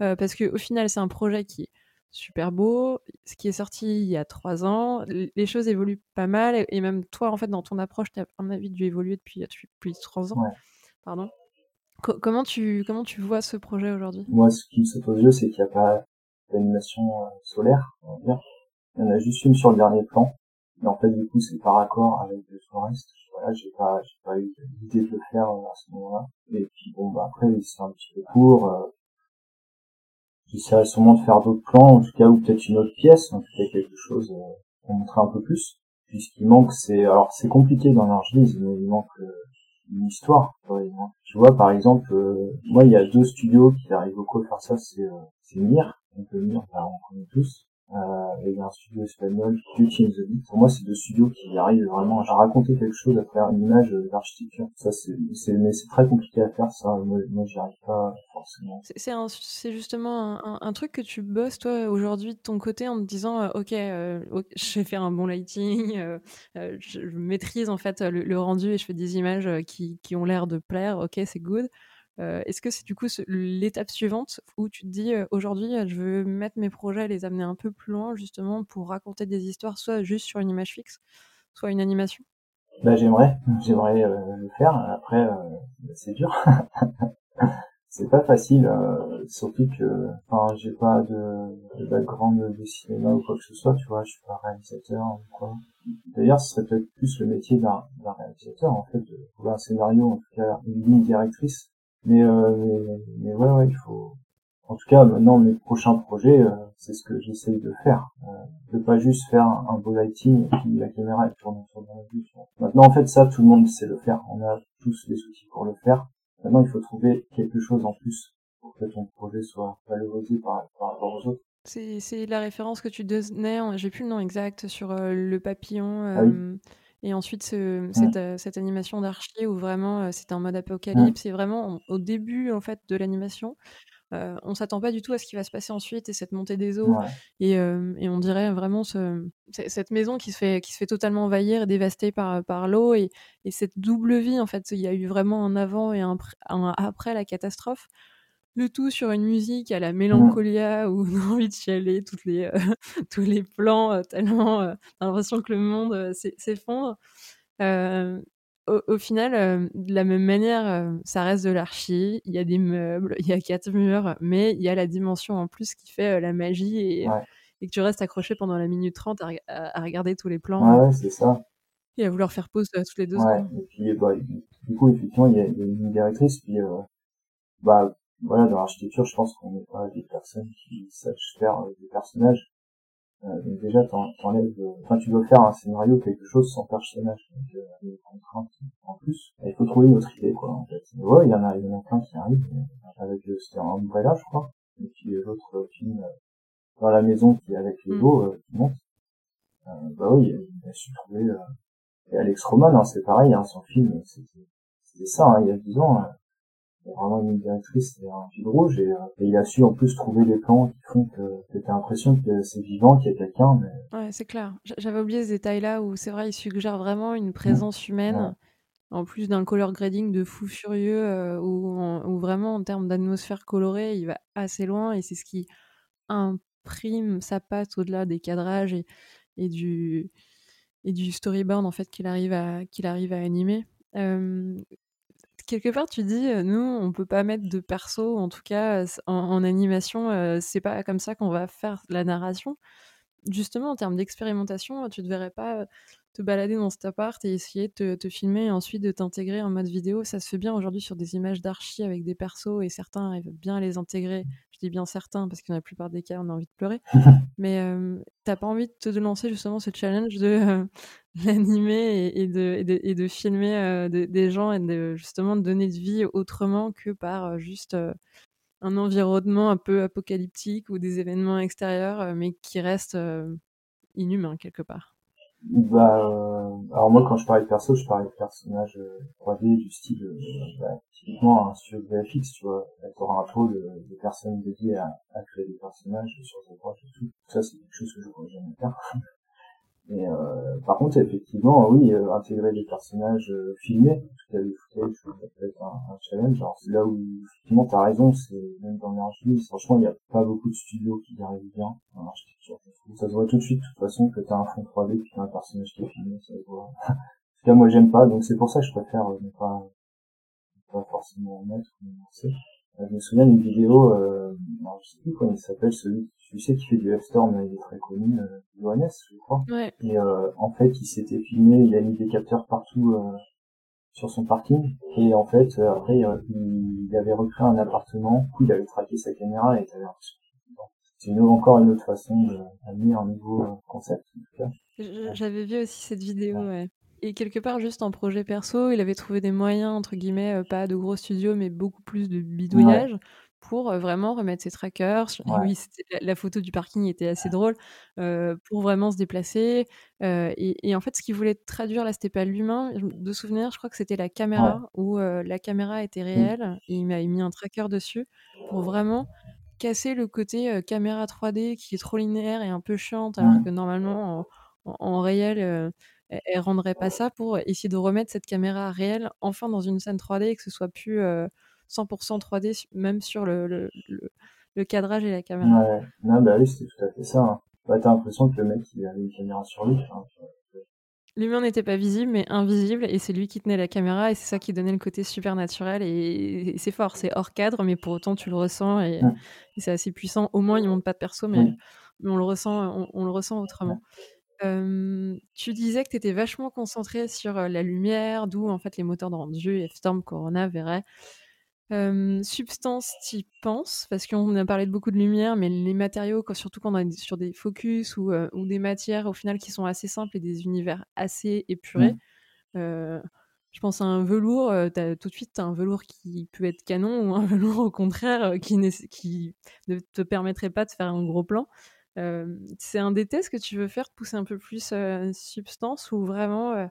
euh, parce qu'au final, c'est un projet qui est super beau, ce qui est sorti il y a trois ans. Les choses évoluent pas mal, et même toi, en fait, dans ton approche, tu as, à mon avis, dû évoluer depuis, depuis trois ans. Pardon. comment, tu, comment tu vois ce projet aujourd'hui? Moi, ce qui me saute aux yeux, c'est qu'il n'y a pas d'animation euh, solaire, on va dire. Il y en a juste une sur le dernier plan. Mais en fait, du coup, c'est par accord avec le reste. Voilà, j'ai pas, j'ai pas eu l'idée de le faire euh, à ce moment-là. Et puis bon, bah après, c'est un petit peu court. J'essaierai sûrement de faire d'autres plans, en tout cas, ou peut-être une autre pièce, en tout cas quelque chose euh, pour montrer un peu plus. Puisqu'il manque, c'est alors c'est compliqué dans l'argile, mais il manque euh, une histoire. Tu vois, par exemple, euh, moi, il y a deux studios qui arrivent beaucoup à faire ça, c'est euh, Mir, donc le Mir, bah, on connaît tous, euh, et il y a un studio espagnol, Beauty in the Beat. Pour moi, c'est deux studios qui arrivent vraiment à raconter quelque chose à travers une image d'architecture. Ça, c'est, mais c'est très compliqué à faire, ça. Moi, moi j'y arrive pas forcément. C'est, justement un, truc que tu bosses, toi, aujourd'hui, de ton côté, en te disant, euh, OK, euh, je vais faire un bon lighting, euh, je, maîtrise, en fait, le, rendu et je fais des images qui ont l'air de plaire. OK, c'est good. Euh, est-ce que c'est du coup l'étape suivante où tu te dis aujourd'hui je veux mettre mes projets et les amener un peu plus loin justement pour raconter des histoires soit juste sur une image fixe, soit une animation? Bah, J'aimerais, j'aimerais le faire. Après, c'est dur. c'est pas facile, euh, surtout que, j'ai pas de, de, background de cinéma ou quoi que ce soit, tu vois, je suis pas réalisateur ou quoi. D'ailleurs, ce serait peut-être plus le métier d'un réalisateur, en fait, de trouver un scénario, en tout cas, une ligne directrice. Mais, euh, mais, mais ouais, ouais, il faut, en tout cas, maintenant, mes prochains projets, euh, c'est ce que j'essaye de faire. Euh, de pas juste faire un, beau lighting et puis la caméra elle tourne sur la vue. Maintenant, en fait, ça, tout le monde sait le faire. On a tous les outils pour le faire. Maintenant, il faut trouver quelque chose en plus pour que ton projet soit valorisé par, rapport aux autres. C'est la référence que tu donnais, j'ai plus le nom exact, sur le papillon. Ah euh, et ensuite, ce, cette, cette, animation d'archi où vraiment c'est un mode apocalypse. C'est vraiment au début en fait de l'animation. Euh, on s'attend pas du tout à ce qui va se passer ensuite et cette montée des eaux. Et, on dirait vraiment cette maison qui se, fait, qui se fait totalement envahir et dévastée par, par l'eau. Et, cette double vie, en fait, il y a eu vraiment un avant et un, après la catastrophe. Le tout sur une musique à la mélancolia où on a envie de chialer toutes les, euh, tous les plans, euh, tellement a l'impression que le monde s'effondre au, final, euh, de la même manière, euh, ça reste de l'archi. Il y a des meubles, il y a quatre murs, mais il y a la dimension en plus qui fait euh, la magie et, que tu restes accroché pendant la minute 30 à, regarder tous les plans. Ouais, c'est ça. Et à vouloir faire pause toutes les deux secondes. Et puis, bah, du coup, effectivement, il y a, une directrice. Puis, bah, voilà, dans l'architecture, je pense qu'on n'est pas des personnes qui sachent faire des personnages. Euh, donc déjà, t'enlèves, enfin, tu dois faire un scénario, quelque chose sans personnage, donc euh, des contraintes en plus. Et il faut trouver une autre idée, quoi, en fait. ouais, il y en a, il y en a plein qui arrivent, euh, avec, euh, c'était un Umbrella, je crois. Et puis l'autre film, dans la maison qui est avec les mm. qui monte. bah oui, il a su trouver, et Alex Roman, hein, c'est pareil, hein, son film, c'était ça, hein, il y a 10 ans, a vraiment une directrice et un fil rouge et, euh, et, il a su en plus trouver des plans qui font que, que t'as l'impression que c'est vivant, qu'il y a quelqu'un. Mais... Ouais, c'est clair. J'avais oublié ce détail-là où c'est vrai, il suggère vraiment une présence humaine. En plus d'un color grading de fou furieux, euh, où, vraiment en termes d'atmosphère colorée, il va assez loin et c'est ce qui imprime sa patte au-delà des cadrages et, et, du, et du storyboard en fait qu'il arrive à, qu'il arrive à animer. Euh, quelque part, tu dis, nous, on peut pas mettre de perso, en tout cas en, animation, c'est pas comme ça qu'on va faire la narration. Justement, en termes d'expérimentation, tu ne devrais pas te balader dans cet appart et essayer de te, filmer et ensuite de t'intégrer en mode vidéo? Ça se fait bien aujourd'hui sur des images d'archi avec des persos et certains arrivent bien à les intégrer. Je dis bien certains parce que dans la plupart des cas, on a envie de pleurer. Mais euh, t'as pas envie de te lancer justement ce challenge de l'animer et, de, et, de, filmer des gens et de justement de donner de vie autrement que par juste un environnement un peu apocalyptique ou des événements extérieurs, mais qui restent inhumains quelque part. Bah, euh, alors moi quand je parlais de perso, je parlais de personnages 3D euh, du style, euh, bah, typiquement un studio VFX, tu vois, t'auras un pôle de, de personnes dédiées à, créer des personnages sur des droits et tout. Ça c'est quelque chose que je pourrais jamais faire. Et euh, par contre, effectivement, oui, euh, intégrer des personnages euh, filmés, tout à des footage, ça peut être un, challenge. Alors c'est là où effectivement t'as raison, c'est même dans l'archi, franchement, il n'y a pas beaucoup de studios qui arrivent bien dans l'architecture. Ça se voit tout de suite, de toute façon, que t'as un fond 3D puis t'as un personnage qui est filmé, ça se voit. en tout cas, moi j'aime pas, donc c'est pour ça que je préfère ne pas, pas forcément en mettre ou je me souviens d'une vidéo, euh, je sais plus comment il s'appelle, celui tu sais qui fait du F-Storm, il est très connu, euh, Johannes, je crois. Ouais. Et euh, en fait, il s'était filmé, il a mis des capteurs partout euh, sur son parking. Et en fait, euh, après, il avait recréé un appartement, coup, il avait traqué sa caméra et t'avais c'est une, encore une autre façon d'amener un nouveau concept. J'avais vu aussi cette vidéo, ouais et quelque part, juste en projet perso, il avait trouvé des moyens, entre guillemets, pas de gros studios, mais beaucoup plus de bidouillage. Pour vraiment remettre ses trackers. Oui, la, photo du parking était assez drôle euh, pour vraiment se déplacer. et, en fait, ce qu'il voulait traduire là, c'était pas l'humain. De souvenir, je crois que c'était la caméra où la caméra était mmh. réelle et il m'a mis un tracker dessus pour vraiment casser le côté caméra 3D qui est trop linéaire et un peu chiante, alors mmh. que normalement en, en réel elle rendrait pas ça pour essayer de remettre cette caméra réelle enfin dans une scène 3D et que ce soit plus 100% 3D même sur le, le, le, cadrage et la caméra. Ouais, non, bah oui, c'était tout à fait ça. Hein. Bah, t'as l'impression que le mec, il avait une caméra sur lui. L'humain n'était pas visible, mais invisible, et c'est lui qui tenait la caméra, et c'est ça qui donnait le côté super naturel, et, c'est fort, c'est hors cadre, mais pour autant tu le ressens, et, c'est assez puissant. Au moins, il ne montre pas de perso, mais, on, le ressent, on, le ressent autrement. tu disais que tu étais vachement concentré sur la lumière, d'où en fait les moteurs de rendu, F-Storm, Corona, Verret. Substance, y penses Parce qu'on a parlé de beaucoup de lumière, mais les matériaux, surtout quand on est sur des focus ou, des matières au final qui sont assez simples et des univers assez épurés. je pense à un velours, tout de suite, tu as un velours qui peut être canon ou un velours au contraire qui, qui ne te permettrait pas de faire un gros plan c'est un des tests que tu veux faire, de pousser un peu plus substance ou vraiment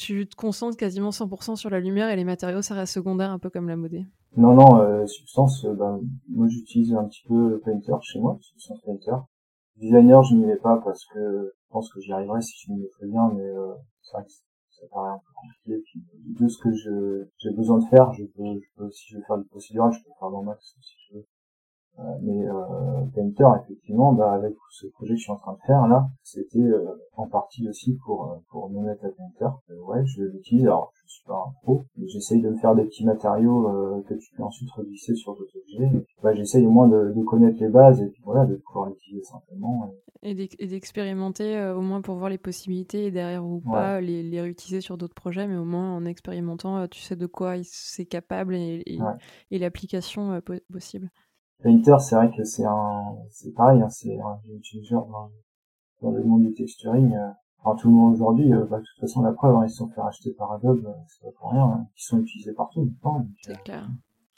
tu te concentres quasiment 100% sur la lumière et les matériaux, ça reste secondaire, un peu comme la modée Non, non, substance, ben, moi j'utilise un petit peu Painter chez moi, Substance Painter. Designer, je n'y vais pas parce que je pense que j'y arriverai si je m'y très bien, mais c'est vrai que ça paraît un peu compliqué. Puis, de ce que j'ai besoin de faire, je peux, je peux, si je veux faire du procédural, je peux faire dans Max si je veux. Euh, mais euh, Painter, effectivement, bah, avec ce projet que je suis en train de faire là, c'était euh, en partie aussi pour pour me mettre à Painter. ouais, je l'utilise. Alors, je suis pas un pro, mais j'essaye de me faire des petits matériaux que tu peux ensuite revisser sur d'autres objets. Bah, j'essaye au moins de, de, connaître les bases et puis voilà, de pouvoir l'utiliser simplement. Et, d'expérimenter au moins pour voir les possibilités et derrière ou pas les, les réutiliser sur d'autres projets, mais au moins en expérimentant, tu sais de quoi c'est capable et, et l'application possible. Painter, c'est vrai que c'est un, c'est pareil, hein, c'est un utiliseur dans, dans, le monde du texturing. Euh, enfin, tout le monde aujourd'hui, euh, bah, de toute façon, la preuve, hein, ils se sont fait racheter par Adobe, euh, c'est pas pour rien, hein, ils sont utilisés partout. C'est clair.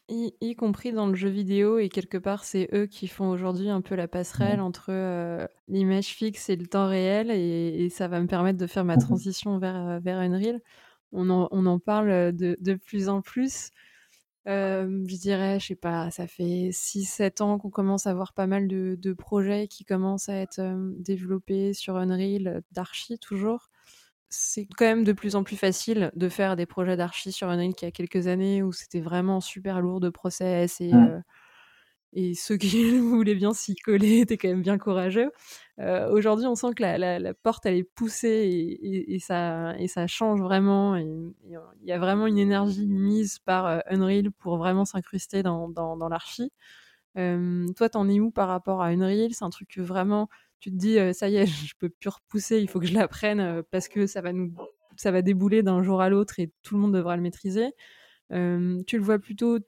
Y, y, compris dans le jeu vidéo, et quelque part, c'est eux qui font aujourd'hui un peu la passerelle entre l'image fixe et le temps réel, et, et, ça va me permettre de faire ma transition vers, vers Unreal. On en, on en parle de, de plus en plus je dirais, je sais pas, ça fait 6-7 ans qu'on commence à voir pas mal de, de projets qui commencent à être développés sur Unreal, d'archi toujours. C'est quand même de plus en plus facile de faire des projets d'archi sur Unreal qu'il y a quelques années où c'était vraiment super lourd de process et, mmh. Et ceux qui voulaient bien s'y coller étaient quand même bien courageux. Euh, aujourd'hui, on sent que la, porte elle est poussée et, ça, change vraiment. Il y a vraiment une énergie mise par euh, Unreal pour vraiment s'incruster dans, dans, l'archi. Euh, toi, t'en es où par rapport à Unreal? C'est un truc que vraiment tu te dis ça y est, je peux plus repousser, il faut que je l'apprenne parce que ça va débouler d'un jour à l'autre et tout le monde devra le maîtriser. tu le vois plutôt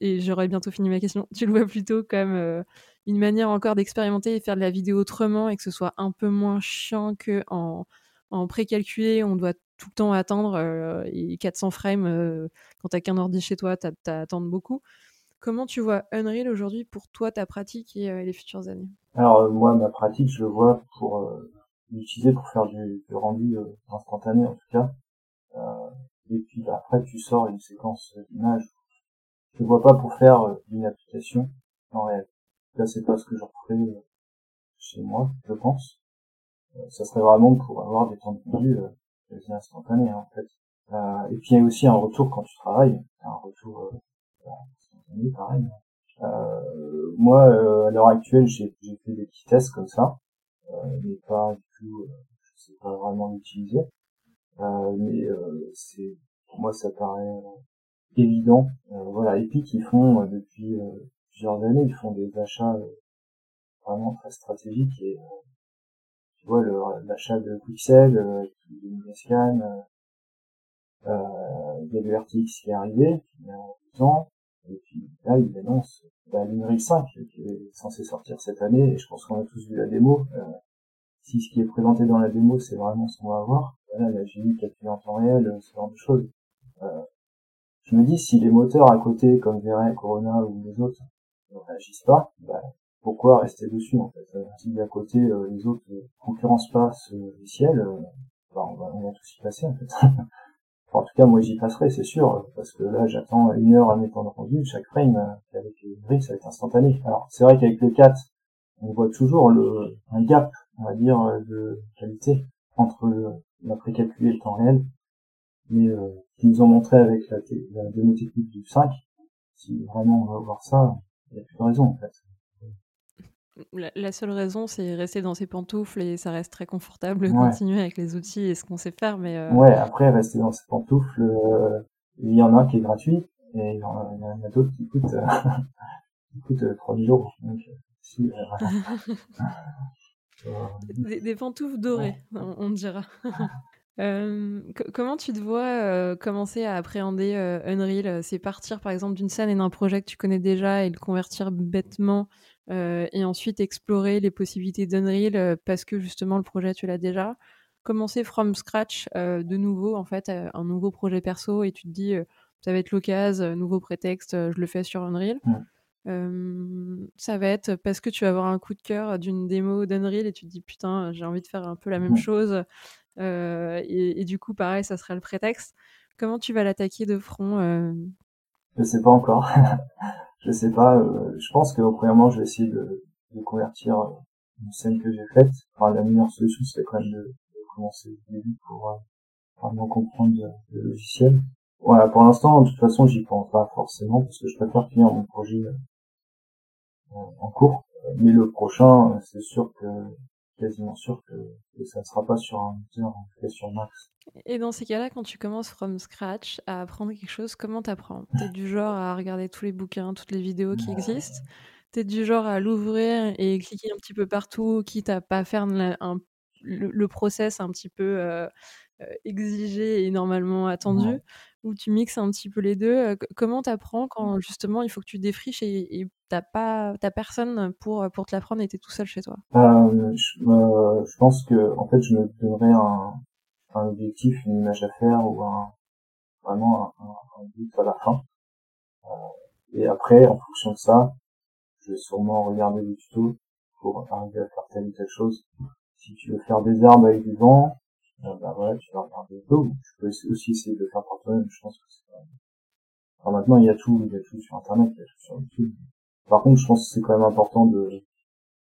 et j'aurais bientôt fini ma question. Tu le vois plutôt comme euh, une manière encore d'expérimenter et faire de la vidéo autrement et que ce soit un peu moins chiant que en, en précalculé, on doit tout le temps attendre euh, et 400 frames euh, quand t'as qu'un ordi chez toi, t'as à beaucoup. Comment tu vois Unreal aujourd'hui pour toi, ta pratique et les futures années? Alors moi, ma pratique, je le vois pour l'utiliser pour faire du, du rendu instantané en tout cas. et puis après, tu sors une séquence d'images je vois pas pour faire euh, une application en réel. Là, c'est pas ce que je referais euh, chez moi, je pense. Euh, ça serait vraiment pour avoir des temps de rendu quasi instantanés, en fait. et puis il y a aussi un retour quand tu travailles, un retour instantané, pareil. moi, à l'heure actuelle, j'ai fait des petits tests comme ça, mais pas du tout, je sais pas vraiment l'utiliser. mais c'est, pour moi, ça paraît évident. Euh, voilà, Epic, ils font euh, depuis euh, plusieurs années, ils font des achats vraiment très stratégiques et tu vois l'achat de Pixel, de Scan, il y a le RTX qui est arrivé il y a deux ans, et puis là il annonce bah, l'Unreal 5 qui est censé sortir cette année, et je pense qu'on a tous vu la démo. si ce qui est présenté dans la démo c'est vraiment ce qu'on va avoir, voilà, la GI calculée en temps réel, ce genre de choses. Euh, je me dis si les moteurs à côté comme Veren, Corona ou les autres ne réagissent pas, bah, pourquoi rester dessus en fait? Euh, Si à côté euh, les autres euh, concurrencent pas ce logiciel, bah, on, va, on va tous y passer en fait. en tout cas moi j'y passerai c'est sûr, parce que là j'attends une heure à mes temps de rendu, chaque frame avec les briques ça va être instantané. Alors c'est vrai qu'avec le 4, on voit toujours le, un gap, on va dire, de qualité entre la précalculé et le temps réel. Mais qu'ils nous ont montré avec la, la démo technique du 5, si vraiment on va voir ça, il n'y a plus de raison en fait. La, seule raison, c'est rester dans ses pantoufles et ça reste très confortable continuer avec les outils et ce qu'on sait faire. Mais Ouais, après, rester dans ses pantoufles, il y en a qui est gratuit et il y en a, d'autres qui coûtent, qui coûtent 3000 euros. Donc, si, des, pantoufles dorées, on, dira. Euh, comment tu te vois euh, commencer à appréhender euh, Unreal C'est partir par exemple d'une scène et d'un projet que tu connais déjà et le convertir bêtement et ensuite explorer les possibilités d'Unreal parce que justement le projet tu l'as déjà? Commencer from scratch de nouveau en fait un nouveau projet perso et tu te dis ça va être l'occasion, nouveau prétexte, je le fais sur Unreal ça va être parce que tu vas avoir un coup de cœur d'une démo d'Unreal et tu te dis putain, j'ai envie de faire un peu la même chose. Et, du coup, pareil, ça sera le prétexte. Comment tu vas l'attaquer de front Je sais pas encore. je sais pas. je pense que premièrement, je vais essayer de, de convertir une scène que j'ai faite. La meilleure solution, c'était quand même de, commencer au début pour vraiment comprendre le logiciel. Voilà, pour l'instant, de toute façon, j'y pense pas forcément parce que je préfère finir mon projet en cours. Mais le prochain, c'est sûr que quasiment sûr que, ça ne sera pas sur un moteur, en tout cas sur Max. Et dans ces cas-là, quand tu commences from scratch à apprendre quelque chose, comment t'apprends? T'es du genre à regarder tous les bouquins, toutes les vidéos qui existent? T'es du genre à l'ouvrir et cliquer un petit peu partout, quitte à pas faire le, process un petit peu euh, euh, exigé et normalement attendu? Ou tu mixes un petit peu les deux euh, Comment t'apprends quand justement il faut que tu défriches et, t'as pas t'as personne pour pour te l'apprendre et t'es tout seul chez toi? Euh, je, euh, je, pense que en fait je me donnerais un, un objectif une image à faire ou un vraiment un, un, but à la fin. Euh, et après en fonction de ça je vais sûrement regarder des tutos pour arriver à faire telle ou telle chose. Si tu veux faire des arbres avec du vent bah voilà tu vas regarder tu peux aussi essayer de le faire par toi-même je pense que c'est enfin, maintenant il y a tout il y a tout sur internet il y a tout sur YouTube par contre, je pense que c'est quand même important de,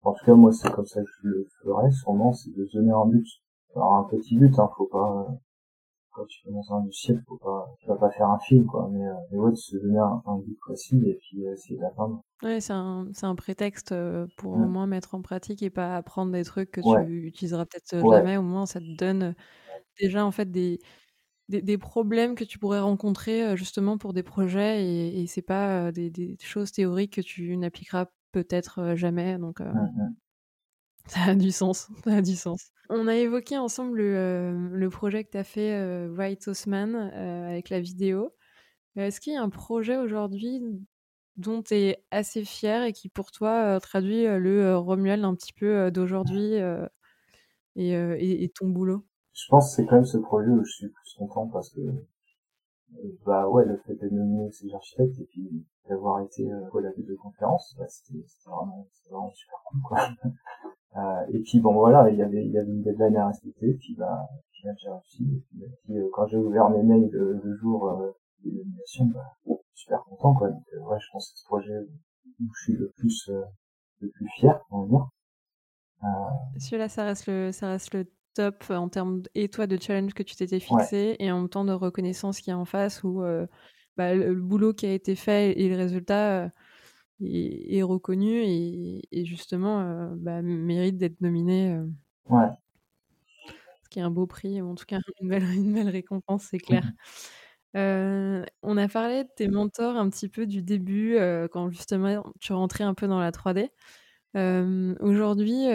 en tout cas, moi, c'est comme ça que je le ferais, sûrement, c'est de donner un but. Alors, un petit but, hein, faut pas, quand tu commences un logiciel, faut pas, tu vas pas faire un film, quoi, mais, euh, mais ouais, de se donner un, but précis et puis euh, essayer d'atteindre. Ouais, c'est un, c'est un prétexte euh, pour au moins mettre en pratique et pas apprendre des trucs que tu utiliseras peut-être jamais, au moins ça te donne déjà, en fait, des, des, problèmes que tu pourrais rencontrer justement pour des projets et, et c'est pas des, choses théoriques que tu n'appliqueras peut-être jamais. Donc mmh, mmh. Ça a du sens, ça a du sens. On a évoqué ensemble le, le projet que tu as fait White Osman avec la vidéo. Est-ce qu'il y a un projet aujourd'hui dont tu es assez fier et qui pour toi traduit le Romuald un petit peu d'aujourd'hui et, et ton boulot? Je pense que c'est quand même ce projet où je suis plus content parce que bah ouais le fait d'être nominé ces architectes et puis d'avoir été euh, à la de conférence bah, c'était vraiment, vraiment super cool quoi euh, et puis bon voilà il y avait il y avait une deadline à respecter puis bah j'ai réussi. Et puis, et puis euh, quand j'ai ouvert mes mails le, le jour euh, des nominations bah super content quoi. Donc euh, ouais je pense que c'est ce projet où je suis le plus euh, le plus fier on va dire. Celui-là ça reste le ça reste le top en termes et toi de challenge que tu t'étais fixé et en même temps de reconnaissance qui est en face où euh, bah, le, boulot qui a été fait et le résultat euh, est, reconnu et, justement euh, bah, mérite d'être nominé. ouais. Ce qui est un beau prix, en tout cas une belle, une belle récompense, c'est clair. Mmh. on a parlé de tes mentors un petit peu du début, quand justement tu rentrais un peu dans la 3D. Aujourd'hui,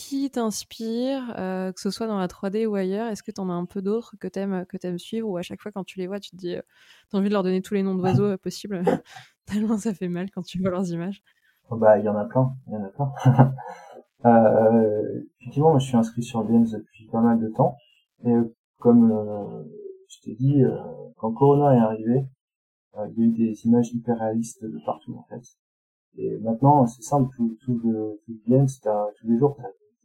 qui t'inspire, euh, que ce soit dans la 3D ou ailleurs? Est-ce que tu en as un peu d'autres que tu aimes, aimes suivre ou à chaque fois quand tu les vois, tu te dis, euh, tu as envie de leur donner tous les noms d'oiseaux euh, possibles? Tellement ça fait mal quand tu vois leurs images. Oh, bah, il y en a plein, il y en a plein. effectivement, moi, je suis inscrit sur Games depuis pas mal de temps. Et comme je t'ai dit, quand Corona est arrivé, il y a eu des images hyper réalistes de partout en fait. Et maintenant, c'est simple, tout, le, tout le Games, tous les jours,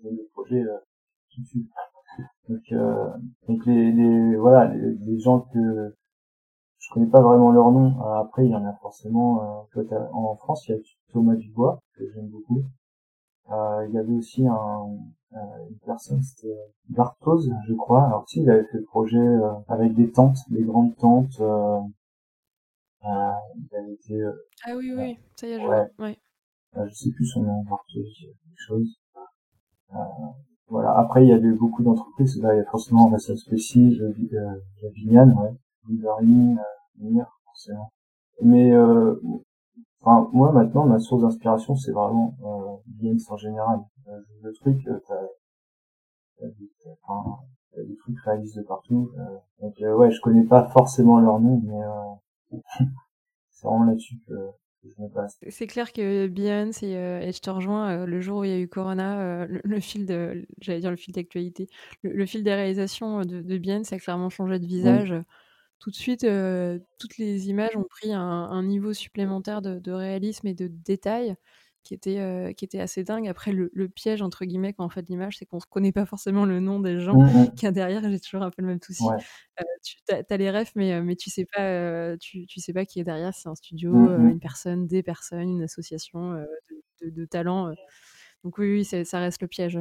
le projet euh, tout de suite. Donc, euh, donc les, les voilà les, les, gens que je connais pas vraiment leur nom. Euh, après, il y en a forcément. Euh, en France, il y a Thomas Dubois que j'aime beaucoup. Euh, il y avait aussi un, une personne, c'était Bartos, je crois. Alors si, il avait fait le projet avec des tentes, des grandes tentes. il avait été, ah oui, oui, ça y est, je ouais. je sais plus son nom, quelque chose. voilà. Après, il y a eu beaucoup d'entreprises. Là, il y a forcément Ressa Spécie, euh, Vignane, ouais, Wolverine, Forcément. Mais Enfin, moi maintenant, ma source d'inspiration, c'est vraiment euh, Games en général. Euh, le truc, euh, t'as, des, enfin, des trucs réalistes de partout. Euh, donc euh, ouais, je connais pas forcément leur nom, mais euh, c'est vraiment là-dessus que, je me passe. C'est clair que Beyoncé et, et, je te rejoins, le jour où il y a eu Corona, le, fil de, j'allais dire le fil d'actualité, le, fil des réalisations de, de Beyoncé a clairement changé de visage tout de suite, euh, toutes les images ont pris un, niveau supplémentaire de, réalisme et de détail qui était, euh, qui était assez dingue. Après, le, piège, entre guillemets, quand on fait de l'image, c'est qu'on ne connaît pas forcément le nom des gens mmh, mmh. qui y a derrière. J'ai toujours un peu le même souci. Euh, tu as, les refs, mais, mais tu sais pas, tu, tu, sais pas qui est derrière. C'est un studio, mmh, une personne, des personnes, une association de, de, talents. Donc oui, oui ça reste le piège.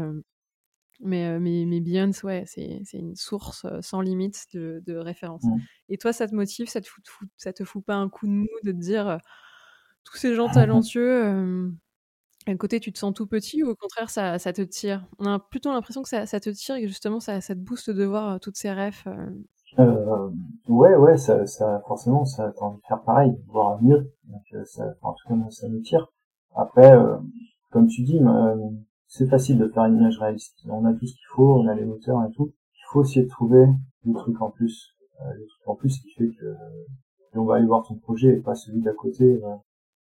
Mais, mais, mais Beyoncé, ouais, c'est, c'est une source sans limite de, de référence. Mmh. Et toi, ça te motive, ça te fout, ça te fout pas un coup de mou de te dire tous ces gens talentueux, d'un côté, tu te sens tout petit ou au contraire, ça, ça te tire? On a plutôt l'impression que ça, ça, te tire et que justement, ça, ça te booste de voir toutes ces rêves. Euh, ouais, ouais, ça, ça, forcément, ça t'as envie de faire pareil, voire mieux. Donc, ça, en tout cas, moi, ça me tire. Après, comme tu dis, c'est facile de faire une image réaliste. On a tout ce qu'il faut, on a les moteurs et tout. Il faut essayer de trouver le truc en plus, euh, le truc en plus qui fait que on va aller voir ton projet et pas celui d'à côté, euh,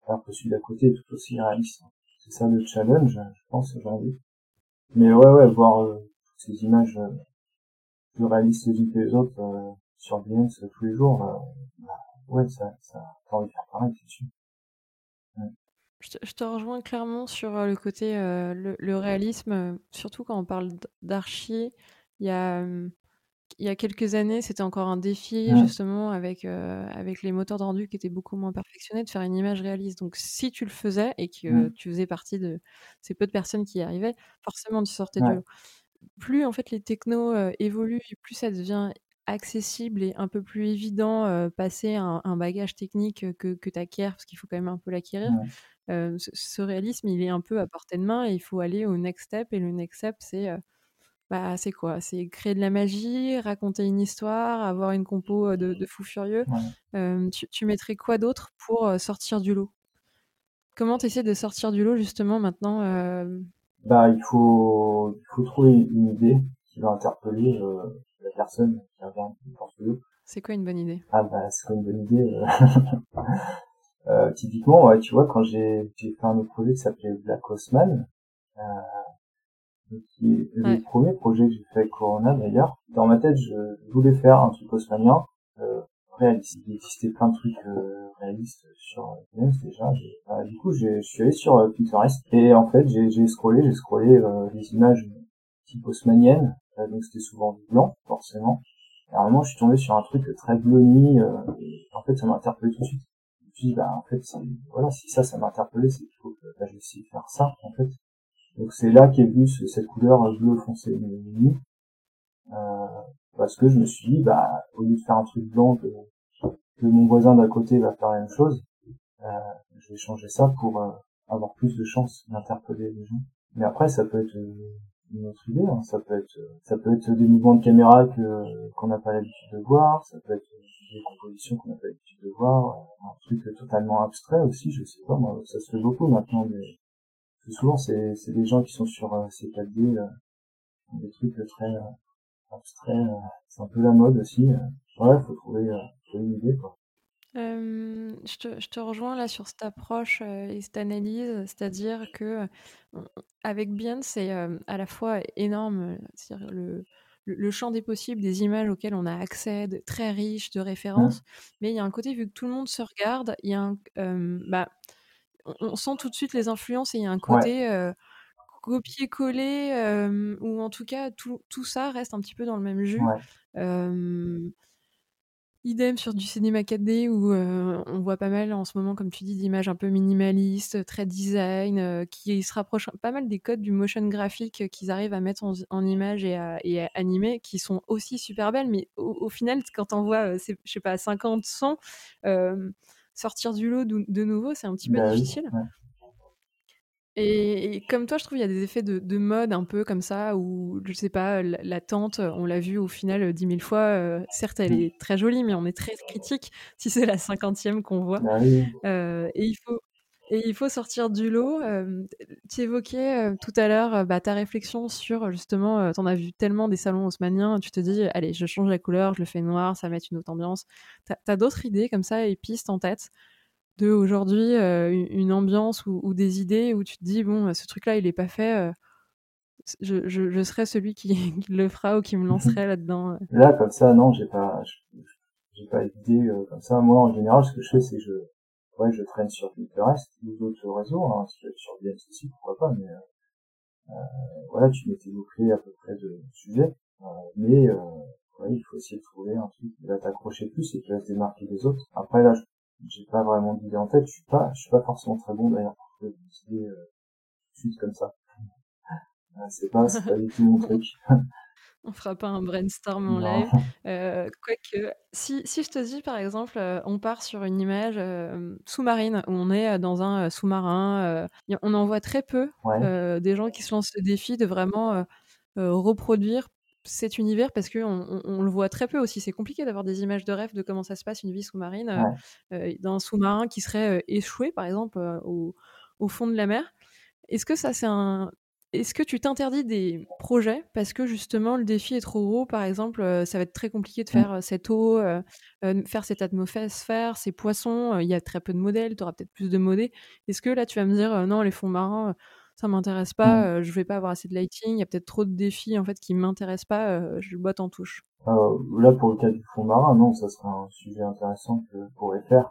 alors que celui d'à côté est tout aussi réaliste. C'est ça le challenge, je pense aujourd'hui. Mais ouais, ouais, voir euh, ces images euh, plus réalistes les unes que les autres euh, sur Behance tous les jours, bah, ouais, ça, ça, t'as envie de faire pareil, c'est sûr. Je te, rejoins clairement sur le côté le, réalisme, surtout quand on parle d'archi. Il y a, il y a quelques années, c'était encore un défi, justement, avec, avec les moteurs de rendu qui étaient beaucoup moins perfectionnés, de faire une image réaliste. Donc, si tu le faisais et que tu faisais partie de ces peu de personnes qui y arrivaient, forcément, tu sortais du lot. Plus, en fait, les technos évoluent, plus ça devient accessible et un peu plus évident passer un, un, bagage technique que, que tu acquiers, parce qu'il faut quand même un peu l'acquérir. Ce, réalisme, il est un peu à portée de main et il faut aller au next step. Et le next step, c'est bah, c'est quoi? C'est créer de la magie, raconter une histoire, avoir une compo de, de fou furieux. tu, tu, mettrais quoi d'autre pour sortir du lot? Comment tu essaies de sortir du lot justement maintenant bah, il, faut, il faut trouver une idée qui va interpeller personne qui regarde le portfolio. C'est quoi une bonne idée? Ah bah c'est quoi une bonne idée Euh, typiquement, ouais, tu vois, quand j'ai fait un autre projet qui s'appelait Black Osman, euh, qui est le premier projet que j'ai fait avec Corona d'ailleurs, dans ma tête, je voulais faire un truc osmanien euh, réaliste. Il existait plein de trucs euh, réalistes sur Games déjà. Bah, du coup, je suis allé sur euh, Pinterest et en fait, j'ai scrollé, j'ai scrollé euh, les images type osmaniennes, donc c'était souvent blanc, forcément. Et à un moment, je suis tombé sur un truc très bleu nuit, et en fait, ça m'a interpellé tout de suite. Puis bah en fait voilà si ça ça m'a interpellé c'est qu'il faut que bah, je de faire ça en fait. Donc c'est là qu'est venue cette couleur bleu foncé euh, parce que je me suis dit bah au lieu de faire un truc blanc que, que mon voisin d'à côté va faire la même chose euh, je vais changer ça pour euh, avoir plus de chances d'interpeller les gens. Mais après ça peut être euh, une autre idée hein. ça peut être ça peut être des mouvements de caméra que qu'on n'a pas l'habitude de voir ça peut être des compositions qu'on n'a pas l'habitude de voir, euh, un truc totalement abstrait aussi, je sais pas, moi, ça se fait beaucoup maintenant, mais souvent c'est, c'est des gens qui sont sur euh, ces 4D, euh, des trucs très euh, abstraits, c'est un peu la mode aussi, ouais, faut trouver, trouver une idée, quoi. Euh, je, te, je, te, rejoins là sur cette approche et cette analyse, c'est-à-dire que avec Bien, c'est à la fois énorme, c'est-à-dire le, le, champ des possibles, des images auxquelles on a accès, très riches, de références. Mais il y a un côté, vu que tout le monde se regarde, il y a un, bah, on, sent tout de suite les influences et il y a un côté copier-coller, ou en tout cas, tout, tout, ça reste un petit peu dans le même jus. Idem sur du cinéma 4D où euh, on voit pas mal en ce moment, comme tu dis, d'images un peu minimalistes, très design, euh, qui se rapprochent pas mal des codes du motion graphique qu'ils arrivent à mettre en, en image et à, et à, animer, qui sont aussi super belles, mais au, final, quand on voit, euh, je sais pas, 50, 100, sortir du lot de, nouveau, c'est un petit peu bah difficile. Et, comme toi, je trouve il y a des effets de, mode un peu comme ça, où je sais pas, la, tente, on l'a vu au final dix mille fois. certes, elle est très jolie, mais on est très critique si c'est la cinquantième qu'on voit. Bah et il faut et il faut sortir du lot. tu évoquais tout à l'heure bah, ta réflexion sur justement, tu en as vu tellement des salons haussmanniens, tu te dis, allez, je change la couleur, je le fais noir, ça va mettre une autre ambiance. Tu as, d'autres idées comme ça et pistes en tête? De aujourd'hui une ambiance ou, des idées où tu te dis, bon, ce truc-là, il n'est pas fait. Je, je, serai celui qui, le fera ou qui me lancerait là-dedans. Là, comme ça, non, j'ai pas, j'ai pas d'idée comme ça. Moi, en général, ce que je fais, c'est que je, ouais, je traîne sur Pinterest ou d'autres réseaux, hein, sur aussi, pourquoi pas, mais euh, euh, voilà, tu mets tes mots-clés à peu près de sujet, euh, mais euh, ouais, il faut essayer de trouver un truc qui va t'accrocher plus et qui va se démarquer des autres. Après là, j'ai pas vraiment d'idée en tête, je suis pas, je suis pas forcément très bon d'ailleurs pour des idées euh, suite comme ça. c'est pas, c'est pas du tout mon truc. On fera pas un brainstorm en live. Euh, quoique, si, si je te dis par exemple, euh, on part sur une image euh, sous-marine où on est dans un sous-marin, on en voit très peu des gens qui se lancent le défi de vraiment reproduire cet univers parce qu'on on, le voit très peu aussi. C'est compliqué d'avoir des images de rêve de comment ça se passe une vie sous-marine d'un sous-marin qui serait échoué par exemple au, au, fond de la mer. Est-ce que ça c'est un, est-ce que tu t'interdis des projets parce que justement le défi est trop gros? Par exemple, euh, ça va être très compliqué de mmh. faire euh, cette eau, euh, faire cette atmosphère, ces poissons. Il y a très peu de modèles, tu auras peut-être plus de modèles. Est-ce que là tu vas me dire non, les fonds marins, ça m'intéresse pas, mmh. je vais pas avoir assez de lighting, il y a peut-être trop de défis en fait qui m'intéressent pas, je botte en touche. là pour le cas du fond marin, non, ça serait un sujet intéressant que je pourrais faire.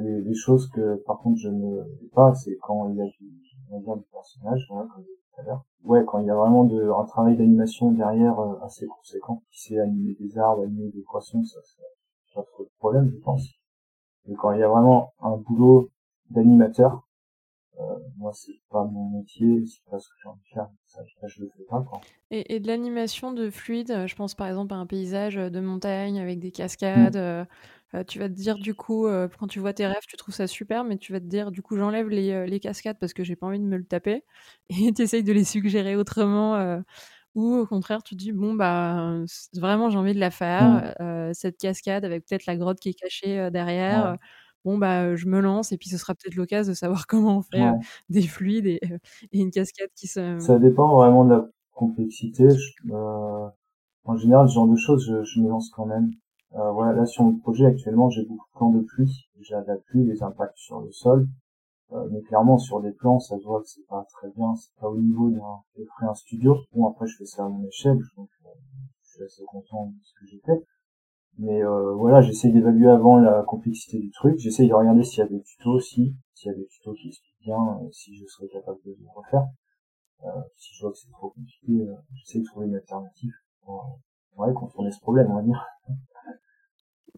les, choses que par contre je ne fais pas, c'est quand il y a du, du personnage, comme Ouais, quand il y a vraiment de, un travail d'animation derrière euh, assez conséquent, qui sait animer des arbres, animer des poissons, ça, c'est pas trop de problème, je pense. Mais quand il y a vraiment un boulot d'animateur, euh, moi c'est pas mon métier, c'est pas ce que j'ai envie de faire, ça, je le fais pas quoi. Et, et de l'animation de fluide, je pense par exemple à un paysage de montagne avec des cascades, mmh. euh, euh, tu vas te dire du coup, euh, quand tu vois tes rêves, tu trouves ça super, mais tu vas te dire du coup, j'enlève les, euh, les, cascades parce que j'ai pas envie de me le taper, et tu essayes de les suggérer autrement, ou au contraire, tu te dis, bon, bah, vraiment, j'ai envie de la faire, mmh. cette cascade avec peut-être la grotte qui est cachée derrière. Bon, bah, je me lance, et puis ce sera peut-être l'occasion de savoir comment on fait des fluides et, une cascade qui se. Ça dépend vraiment de la complexité. en général, ce genre de choses, je, je me lance quand même. Euh, voilà, là sur mon projet actuellement, j'ai beaucoup de plans de pluie. J'ai la pluie, les impacts sur le sol. Euh, mais clairement sur des plans, ça se voit que c'est pas très bien, c'est pas au niveau d'un un studio. Bon après je fais ça à mon échelle, donc euh, je suis assez content de ce que j'ai fait. Mais euh, voilà, j'essaie d'évaluer avant la complexité du truc. J'essaie de regarder s'il y a des tutos aussi, s'il y a des tutos qui expliquent bien, si je serais capable de le refaire. si je vois que c'est trop compliqué, j'essaie de trouver une alternative pour ouais, contourner ce problème, on va dire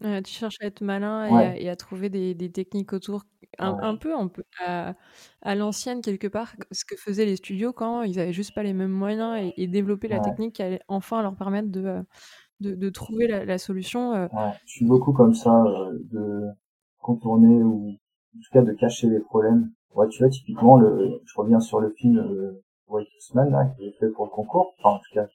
tu cherches à être malin et, à, trouver des, techniques autour, un, peu, à, l'ancienne quelque part, ce que faisaient les studios quand ils avaient juste pas les mêmes moyens et, développer la technique qui allait enfin leur permettre de, euh, de, trouver la, solution. Euh. Je suis beaucoup comme ça, euh, de contourner ou en tout cas de cacher les problèmes. Ouais, tu vois, typiquement, le, je reviens sur le film White White qui est fait pour le concours. Enfin, en tout cas,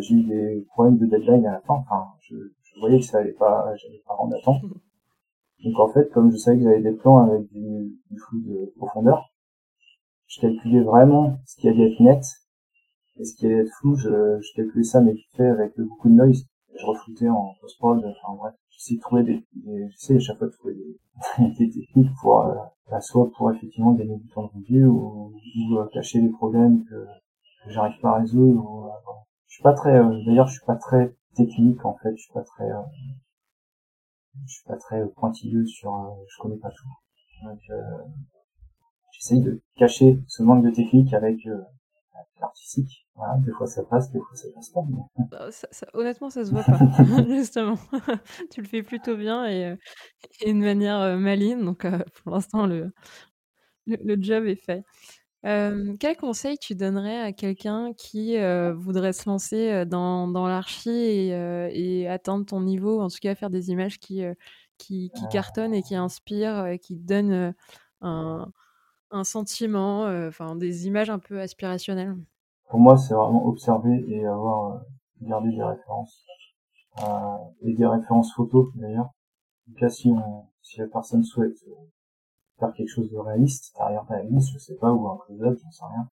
j'ai eu des problèmes de deadline à la fin. Enfin, je, je voyais que ça allait pas, j'allais pas rendre à temps. Donc en fait, comme je savais que j'avais des plans avec du, du flou de profondeur, je calculais vraiment ce qui allait être net et ce qui être flou, je, je calculais ça mais vite fait avec beaucoup de noise. Je refloutais en post-prod, enfin bref, j'essaie de trouver des, j'essaie à chaque fois de trouver des, des techniques pour, euh, soit pour effectivement gagner du temps de revue ou, ou euh, cacher les problèmes que, que j'arrive pas à résoudre. Ou, euh, Je suis pas très, euh, d'ailleurs, je suis pas très technique en fait je suis pas très euh, je suis pas très pointilleux sur euh, je connais pas tout donc euh, j'essaye de cacher ce manque de technique avec l'artistique voilà, des fois ça passe des fois ça passe pas bah, honnêtement ça se voit pas justement. Tu le fais plutôt bien et, et de manière maligne donc pour l'instant le, le job est fait. Quel conseil tu donnerais à quelqu'un qui voudrait se lancer dans, dans l'archi et, atteindre ton niveau, en tout cas faire des images qui, qui, qui cartonnent et qui inspirent, et qui donnent un, un sentiment, enfin des images un peu aspirationnelles? Pour moi, c'est vraiment observer et avoir gardé des références et des références photos d'ailleurs. En tout cas, si, on, si la personne souhaite faire quelque chose de réaliste, derrière réaliste, je sais pas, ou un close-up, j'en sais rien.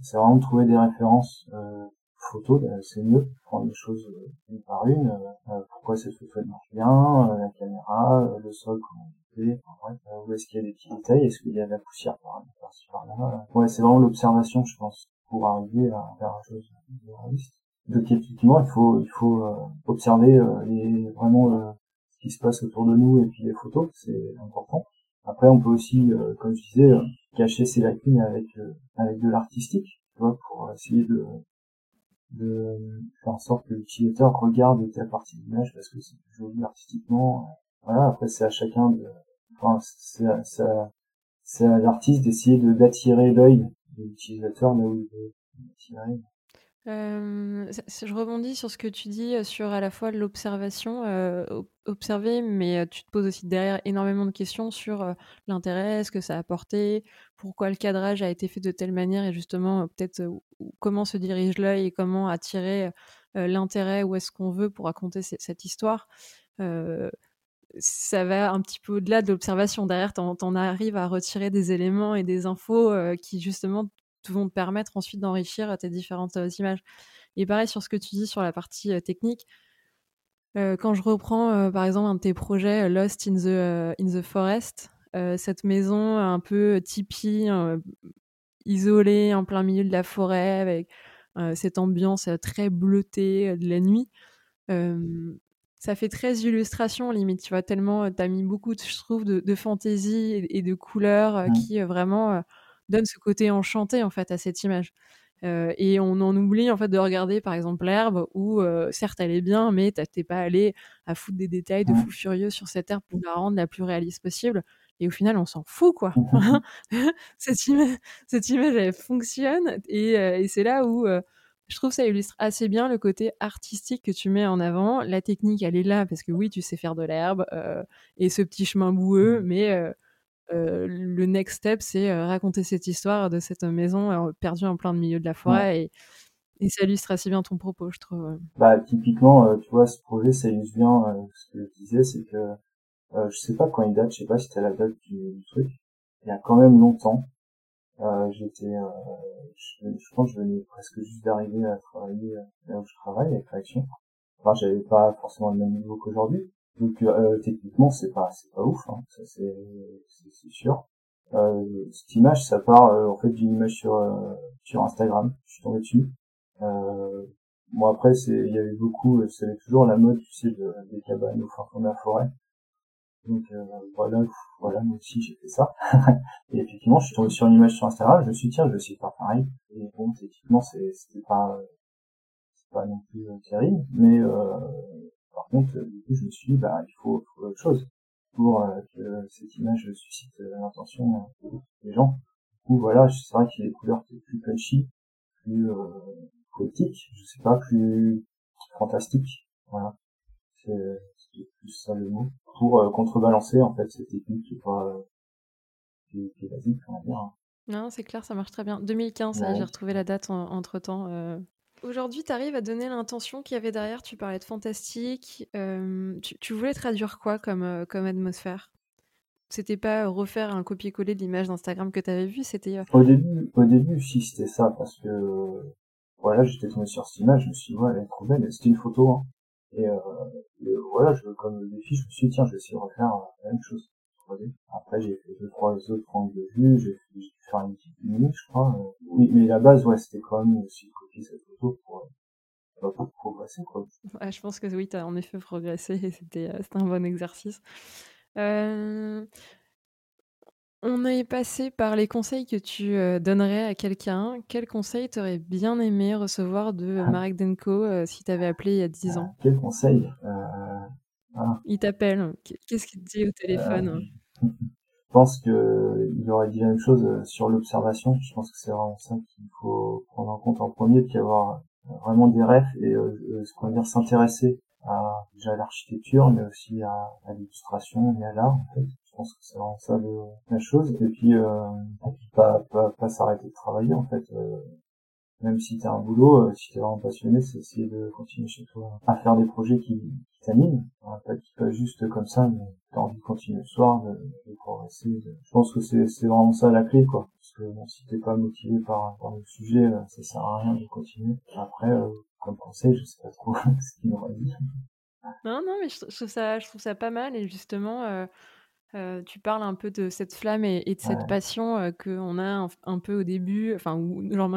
C'est vraiment trouver des références euh, photos, euh, c'est mieux, prendre les choses euh, une par une. Euh, pourquoi cette photo marche bien, la caméra, le sol, comment on fait, enfin, où est-ce qu'il y a des petits détails, est-ce qu'il y a de la poussière par, par-ci par-là. Ouais, c'est vraiment l'observation, je pense, pour arriver à faire une chose de réaliste. Donc effectivement, il faut il faut observer les vraiment ce qui se passe autour de nous et puis les photos, c'est important. Après, on peut aussi, euh, comme je disais, euh, cacher ses lacunes avec euh, avec de l'artistique, tu vois, pour essayer de de faire en sorte que l'utilisateur regarde telle partie de l'image parce que c'est joli artistiquement. Voilà, après c'est à chacun de, enfin c'est à, c'est à l'artiste d'essayer de d'attirer l'œil attirer je rebondis sur ce que tu dis sur à la fois l'observation, observer, mais tu te poses aussi derrière énormément de questions sur l'intérêt, ce que ça a apporté, pourquoi le cadrage a été fait de telle manière et justement peut-être comment se dirige l'œil et comment attirer l'intérêt, où est-ce qu'on veut pour raconter cette histoire. Ça va un petit peu au-delà de l'observation. Derrière, tu en, arrives à retirer des éléments et des infos qui justement vont te permettre ensuite d'enrichir tes différentes images. Et pareil sur ce que tu dis sur la partie technique. quand je reprends par exemple un de tes projets Lost in the, in the Forest, cette maison un peu tipi, isolée en plein milieu de la forêt avec cette ambiance très bleutée de la nuit. Ça fait très illustration limite, tu vois, tellement tu as mis beaucoup, je trouve, de, fantaisie et, de couleurs mmh. qui vraiment donne ce côté enchanté en fait à cette image. Et on en oublie en fait de regarder par exemple l'herbe où certes elle est bien mais t'es pas allé à foutre des détails de fou furieux sur cette herbe pour la rendre la plus réaliste possible et au final on s'en fout quoi mmh cette, image, cette image elle fonctionne et, et c'est là où je trouve ça illustre assez bien le côté artistique que tu mets en avant la technique elle est là parce que oui tu sais faire de l'herbe et ce petit chemin boueux mmh. mais euh, le next step, c'est euh, raconter cette histoire de cette maison euh, perdue en plein milieu de la forêt. Et, et, ça illustre assez bien ton propos, je trouve. Bah, typiquement, tu vois, ce projet, ça illustre bien ce que je disais, c'est que je sais pas quand il date, je sais pas si c'était la date du, truc. Il y a quand même longtemps, j'étais, je, je, pense que je venais presque juste d'arriver à travailler là où je travaille, avec Réaction. Enfin, j'avais pas forcément le même niveau qu'aujourd'hui, donc euh, techniquement c'est pas c'est pas ouf, hein. ça c'est c'est sûr. Euh, cette image ça part euh, en fait d'une image sur euh, sur Instagram, je suis tombé dessus. Euh, bon après c'est il y avait beaucoup, c'est toujours la mode tu sais de, des cabanes au fin fond de la forêt. Donc voilà voilà moi aussi j'ai fait ça. et effectivement je suis tombé sur une image sur Instagram, je me suis dit tiens je vais essayer de faire pareil. Et bon techniquement c'était pas pas non plus terrible, mais par contre, du coup, je me suis dit, bah, il faut autre chose pour euh, que cette image suscite euh, l'intention des gens. Du coup, voilà, c'est vrai qu'il y a des couleurs plus punchy, plus euh, poétiques, je sais pas, plus fantastiques. Voilà, c'est plus ça le mot pour euh, contrebalancer en fait cette technique qui est pas qui est, qui est basique, on va dire. Hein. Non, c'est clair, ça marche très bien. 2015, j'ai retrouvé la date entre temps. Euh, Aujourd'hui, tu arrives à donner l'intention qu'il y avait derrière. Tu parlais de fantastique. tu, voulais traduire quoi comme, comme atmosphère? C'était pas refaire un copier-coller de l'image d'Instagram que tu avais vue C'était. Au début, au début, si c'était ça, parce que voilà, j'étais tombé sur cette image, je me suis dit, ouais, elle est trop belle. C'était une photo, hein. Et, voilà, je, comme défi, je me suis dit, tiens, je vais essayer de refaire la même chose. Après, j'ai fait deux, trois autres angles de vue, j'ai dû faire une petite minute, je crois. Oui, mais la base, ouais, c'était quand même aussi copier cette photo pour, euh, pour progresser, quoi. Ouais, je pense que oui, tu as en effet progressé et c'était, euh, un bon exercice. Euh... On est passé par les conseils que tu euh, donnerais à quelqu'un. Quel conseil t'aurais bien aimé recevoir de ah. Marek Denko si t'avais appelé il y a 10 ans? Quel conseil ah. Il t'appelle. Qu'est-ce qu'il te dit au téléphone? Je pense que il aurait dit la même chose euh, sur l'observation. Je pense que c'est vraiment ça qu'il faut prendre en compte en premier, puis avoir euh, vraiment des rêves et euh, ce qu'on va dire s'intéresser à déjà l'architecture, mais aussi à, l'illustration et à l'art. En fait. Je pense que c'est vraiment ça la chose. Et puis, euh, pas, pas, pas s'arrêter de travailler en fait. Euh, même si t'as un boulot, euh, si t'es vraiment passionné, c'est essayer de continuer chez toi à faire des projets qui, t'animent, pas qui pas juste comme ça, mais t'as envie de continuer le soir, de, de progresser. Je pense que c'est vraiment ça la clé, quoi. Parce que bon, si t'es pas motivé par, par le sujet, euh, ça sert à rien de continuer. Après, euh, comme conseil, je sais pas trop ce qu'il m'aurait dit. Non, non, mais je, trouve ça, je trouve ça pas mal et justement. Euh euh, tu parles un peu de cette flamme et, de cette passion euh, qu'on a un, peu au début, enfin,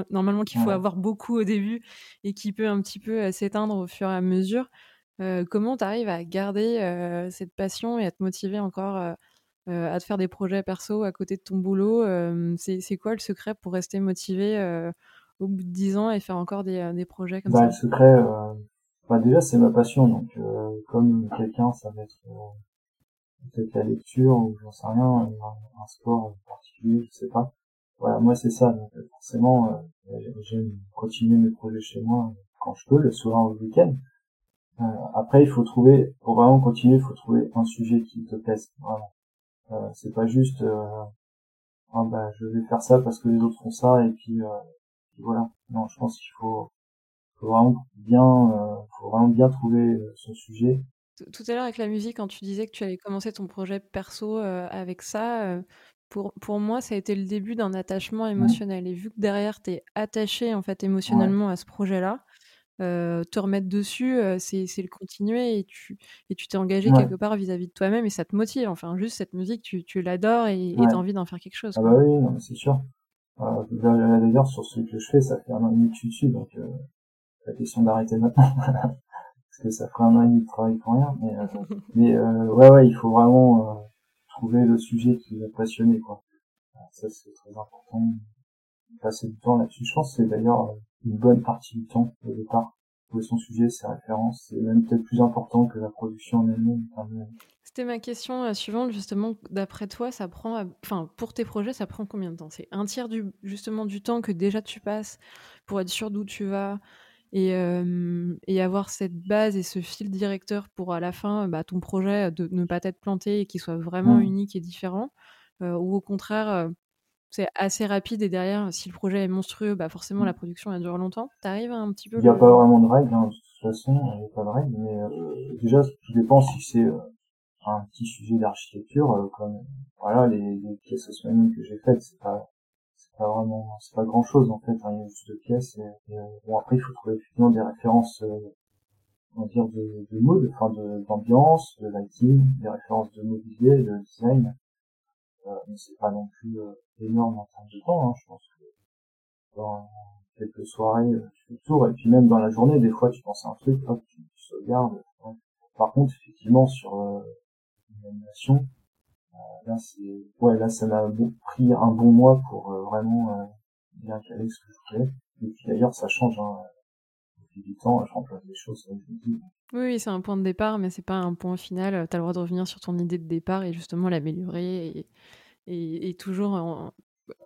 normalement qu'il faut avoir beaucoup au début et qui peut un petit peu euh, s'éteindre au fur et à mesure. comment tu arrives à garder cette passion et à te motiver encore à te faire des projets perso à côté de ton boulot? C'est quoi le secret pour rester motivé au bout de 10 ans et faire encore des, projets comme bah, ça? Le secret, bah, déjà, c'est ma passion. Donc, comme quelqu'un, ça va être peut-être la lecture ou j'en sais rien, un, sport particulier, je sais pas. Voilà, moi c'est ça. Donc forcément, euh, j'aime continuer mes projets chez moi quand je peux, le soir ou le week-end. Euh, après, il faut trouver, pour vraiment continuer, il faut trouver un sujet qui te plaise vraiment. Euh, c'est pas juste, euh, ah bah je vais faire ça parce que les autres font ça et puis, euh, voilà. Non, je pense qu'il faut, faut vraiment bien, euh, faut vraiment bien trouver son sujet tout à l'heure avec la musique, quand tu disais que tu allais commencer ton projet perso euh, avec ça, euh, pour, pour moi, ça a été le début d'un attachement mmh. émotionnel. Et vu que derrière, tu es attaché en fait émotionnellement à ce projet-là, euh, te remettre dessus, c'est le continuer et tu et tu t'es engagé quelque part vis-à-vis de toi-même et ça te motive. Enfin, juste cette musique, tu, tu l'adores et tu as envie d'en faire quelque chose. Ah bah oui, c'est sûr. D'ailleurs, sur ce que je fais, ça fait un an et demi que je suis dessus, donc la question d'arrêter maintenant. que ça ferait un an et demi de travail pour rien. Mais, euh, mais euh, ouais, ouais, il faut vraiment euh, trouver le sujet qui va passionner, quoi. Ça, c'est très important. Passer du temps là-dessus. Je pense que c'est d'ailleurs une bonne partie du temps au départ. Trouver son sujet, ses références, c'est même peut-être plus important que la production en elle-même. C'était ma question suivante, justement. D'après toi, ça prend, enfin, pour tes projets, ça prend combien de temps? C'est un tiers du, justement, du temps que déjà tu passes pour être sûr d'où tu vas, et, et avoir cette base et ce fil directeur pour à la fin bah, ton projet de ne pas être planté et qu'il soit vraiment mmh. unique et différent ou au contraire c'est assez rapide et derrière si le projet est monstrueux bah forcément la mmh. production elle dure longtemps t'arrives un petit peu il n'y a pas vraiment de règles hein, de toute façon il n'y a pas de règles mais déjà tout dépend si c'est un petit sujet d'architecture comme voilà les, les pièces osmaniques que j'ai faites c'est pas vraiment, c'est pas grand chose en fait, il y a juste deux pièces et, après il faut trouver effectivement des références, euh, on va dire de, de enfin d'ambiance, de lighting, des références de mobilier, de design, euh, mais c'est pas non plus euh, énorme en termes de temps, hein, je pense que dans quelques soirées tu fais le tour et puis même dans la journée des fois tu penses à un truc, hop tu, tu sauvegardes. Par contre effectivement sur une animation là c'est ouais là ça m'a pris un bon mois pour euh, vraiment euh, bien caler ce que je voulais et puis d'ailleurs ça change hein. depuis du temps je remplace des choses comme je dis oui, c'est un point de départ, mais c'est pas un point final. Tu as le droit de revenir sur ton idée de départ et justement l'améliorer et, et, et, toujours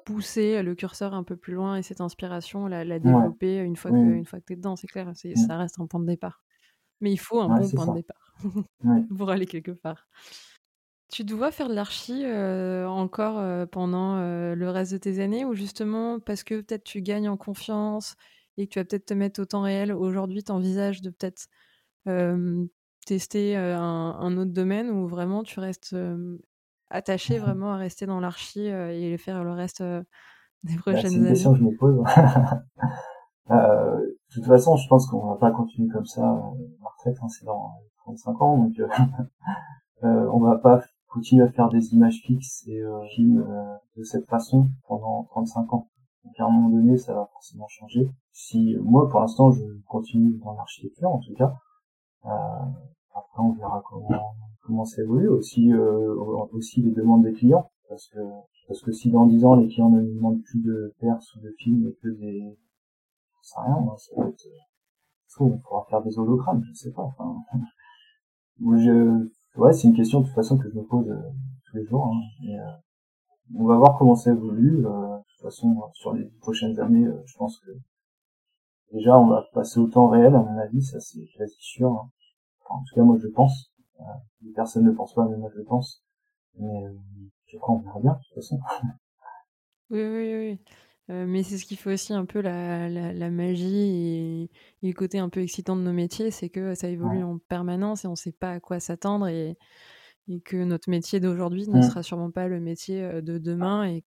pousser le curseur un peu plus loin et cette inspiration, la, la développer une fois que, une fois que tu es dedans, c'est clair. C'est, Ça reste un point de départ. Mais il faut un bon point de départ pour aller quelque part. Tu dois faire de l'archi euh, encore euh, pendant euh, le reste de tes années ou justement parce que peut-être tu gagnes en confiance et que tu vas peut-être te mettre au temps réel, aujourd'hui tu envisages de peut-être tester un, autre domaine ou vraiment tu restes attaché vraiment à rester dans l'archi et faire le reste des bah, prochaines années C'est une question que je me pose. de toute façon, je pense qu'on va pas continuer comme ça. La retraite, hein, c'est dans 35 ans, donc on va pas continue à faire des images fixes et euh, euh, de cette façon pendant 35 ans. Donc à un moment donné, ça va forcément changer. Si moi, pour l'instant, je continue dans l'architecture, en tout cas. Euh, après, on verra comment comment ça évolue aussi euh, aussi les demandes des clients parce que parce que si dans 10 ans les clients ne nous demandent plus de perses ou de films et que des ça rien ça va être on pourra faire des hologrammes je sais pas moi je Ouais, c'est une question de toute façon que je me pose euh, tous les jours. Hein. Et, euh, on va voir comment ça évolue. Euh, de toute façon, sur les prochaines années, je pense que déjà on va passer au temps réel, à mon avis, ça c'est quasi sûr. Hein. en tout cas, moi je pense. les personnes ne pensent pas, mais moi je pense. Mais je crois on verra bien de toute façon. Oui, oui, oui. Mais c'est ce qui fait aussi un peu la, la, magie et, le côté un peu excitant de nos métiers, c'est que ça évolue en permanence et on ne sait pas à quoi s'attendre et, et, que notre métier d'aujourd'hui ne mmh. sera sûrement pas le métier de demain et,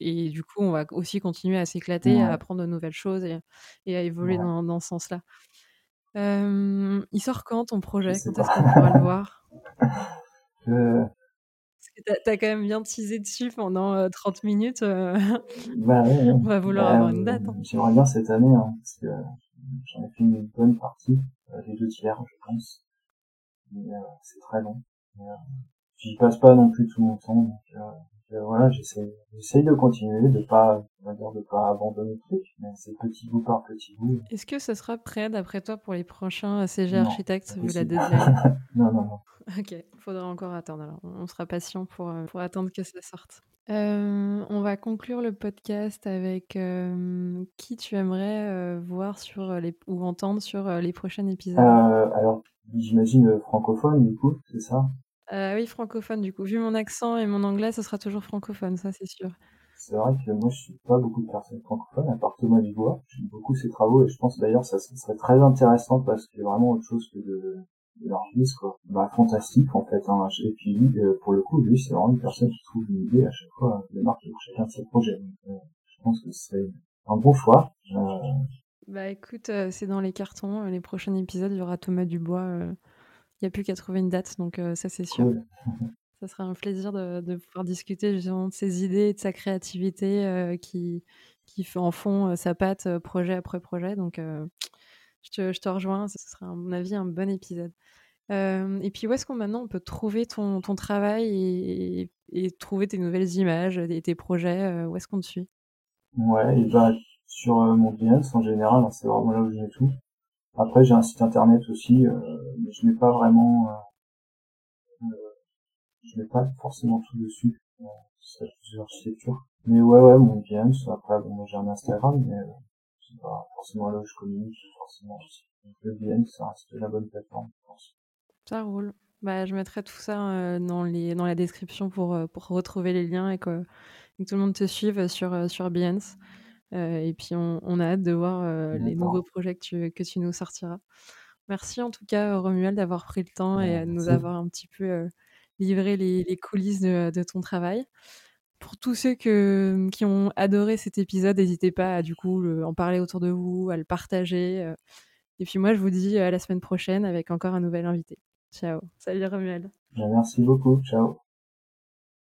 et du coup on va aussi continuer à s'éclater, à apprendre de nouvelles choses et, et à évoluer dans, dans, ce sens-là. il sort quand ton projet? Quand est-ce qu'on pourra le voir? Que t'as as quand même bien teasé dessus pendant 30 minutes. Bah, On va vouloir bah, avoir une date. Hein. J'aimerais bien cette année, hein, parce que j'en ai fait une bonne partie, les deux tiers, je pense. Mais c'est très long. Mais, j'y passe pas non plus tout mon temps. Donc, voilà, j'essaie, j'essaie de continuer, de pas, on va dire, de pas abandonner le truc, mais c'est petit bout par petit bout. Est-ce que ce sera prêt d'après toi pour les prochains CG Architects vu la deadline Non, non, non. Ok, faudra encore attendre. Alors, on sera patient pour, euh, pour attendre que ça sorte. Euh, on va conclure le podcast avec euh, qui tu aimerais voir sur les, ou entendre sur les prochains épisodes? alors, j'imagine francophone du coup, c'est ça? Oui, francophone du coup. Vu mon accent et mon anglais, ce sera toujours francophone, ça c'est sûr. C'est vrai que moi je suis pas beaucoup de personnes francophones, à part Thomas Dubois. J'aime beaucoup ses travaux et je pense d'ailleurs ça, ça serait très intéressant parce a vraiment autre chose que de l'artiste quoi bah fantastique en fait hein. et puis lui euh, pour le coup lui c'est vraiment une personne qui trouve une idée à chaque fois les marques pour chacun de ses projets euh, je pense que ce serait un bon choix euh... bah écoute euh, c'est dans les cartons les prochains épisodes il y aura Thomas Dubois n'y a plus qu'à trouver une date donc ça c'est sûr ça sera un plaisir de, de, pouvoir discuter justement de ses idées et de sa créativité qui qui fait en fond sa patte projet après projet donc je te, je te, rejoins, ce sera à mon avis un bon épisode. Et puis où est-ce qu'on maintenant on peut trouver ton, ton travail et, et, trouver tes nouvelles images et tes projets Où est-ce qu'on te suit? Ouais, et bah, sur mon Behance en général, hein, c'est vraiment là où j'ai tout. Après j'ai un site internet aussi, euh, mais je mets pas vraiment, euh, je mets pas forcément tout dessus. c'est plusieurs architectures. Mais ouais ouais mon Behance. Après bon j'ai un Instagram, mais c'est pas forcément là où je communique forcément le Behance ça reste la bonne plateforme, je pense. Ça roule. Bah, je mettrai tout ça euh, dans, les, dans la description pour, euh, pour retrouver les liens et que, tout le monde te suive sur, euh, sur Behance. Et puis, on, on, a hâte de voir les nouveaux projets que tu, que tu nous sortiras. Merci en tout cas, Romuald, d'avoir pris le temps et de nous avoir un petit peu livré les, les coulisses de, de, ton travail. Pour tous ceux que, qui ont adoré cet épisode, n'hésitez pas à du coup en parler autour de vous, à le partager. Et puis moi, je vous dis à la semaine prochaine avec encore un nouvel invité. Ciao. Salut Romuald. Merci beaucoup. Ciao.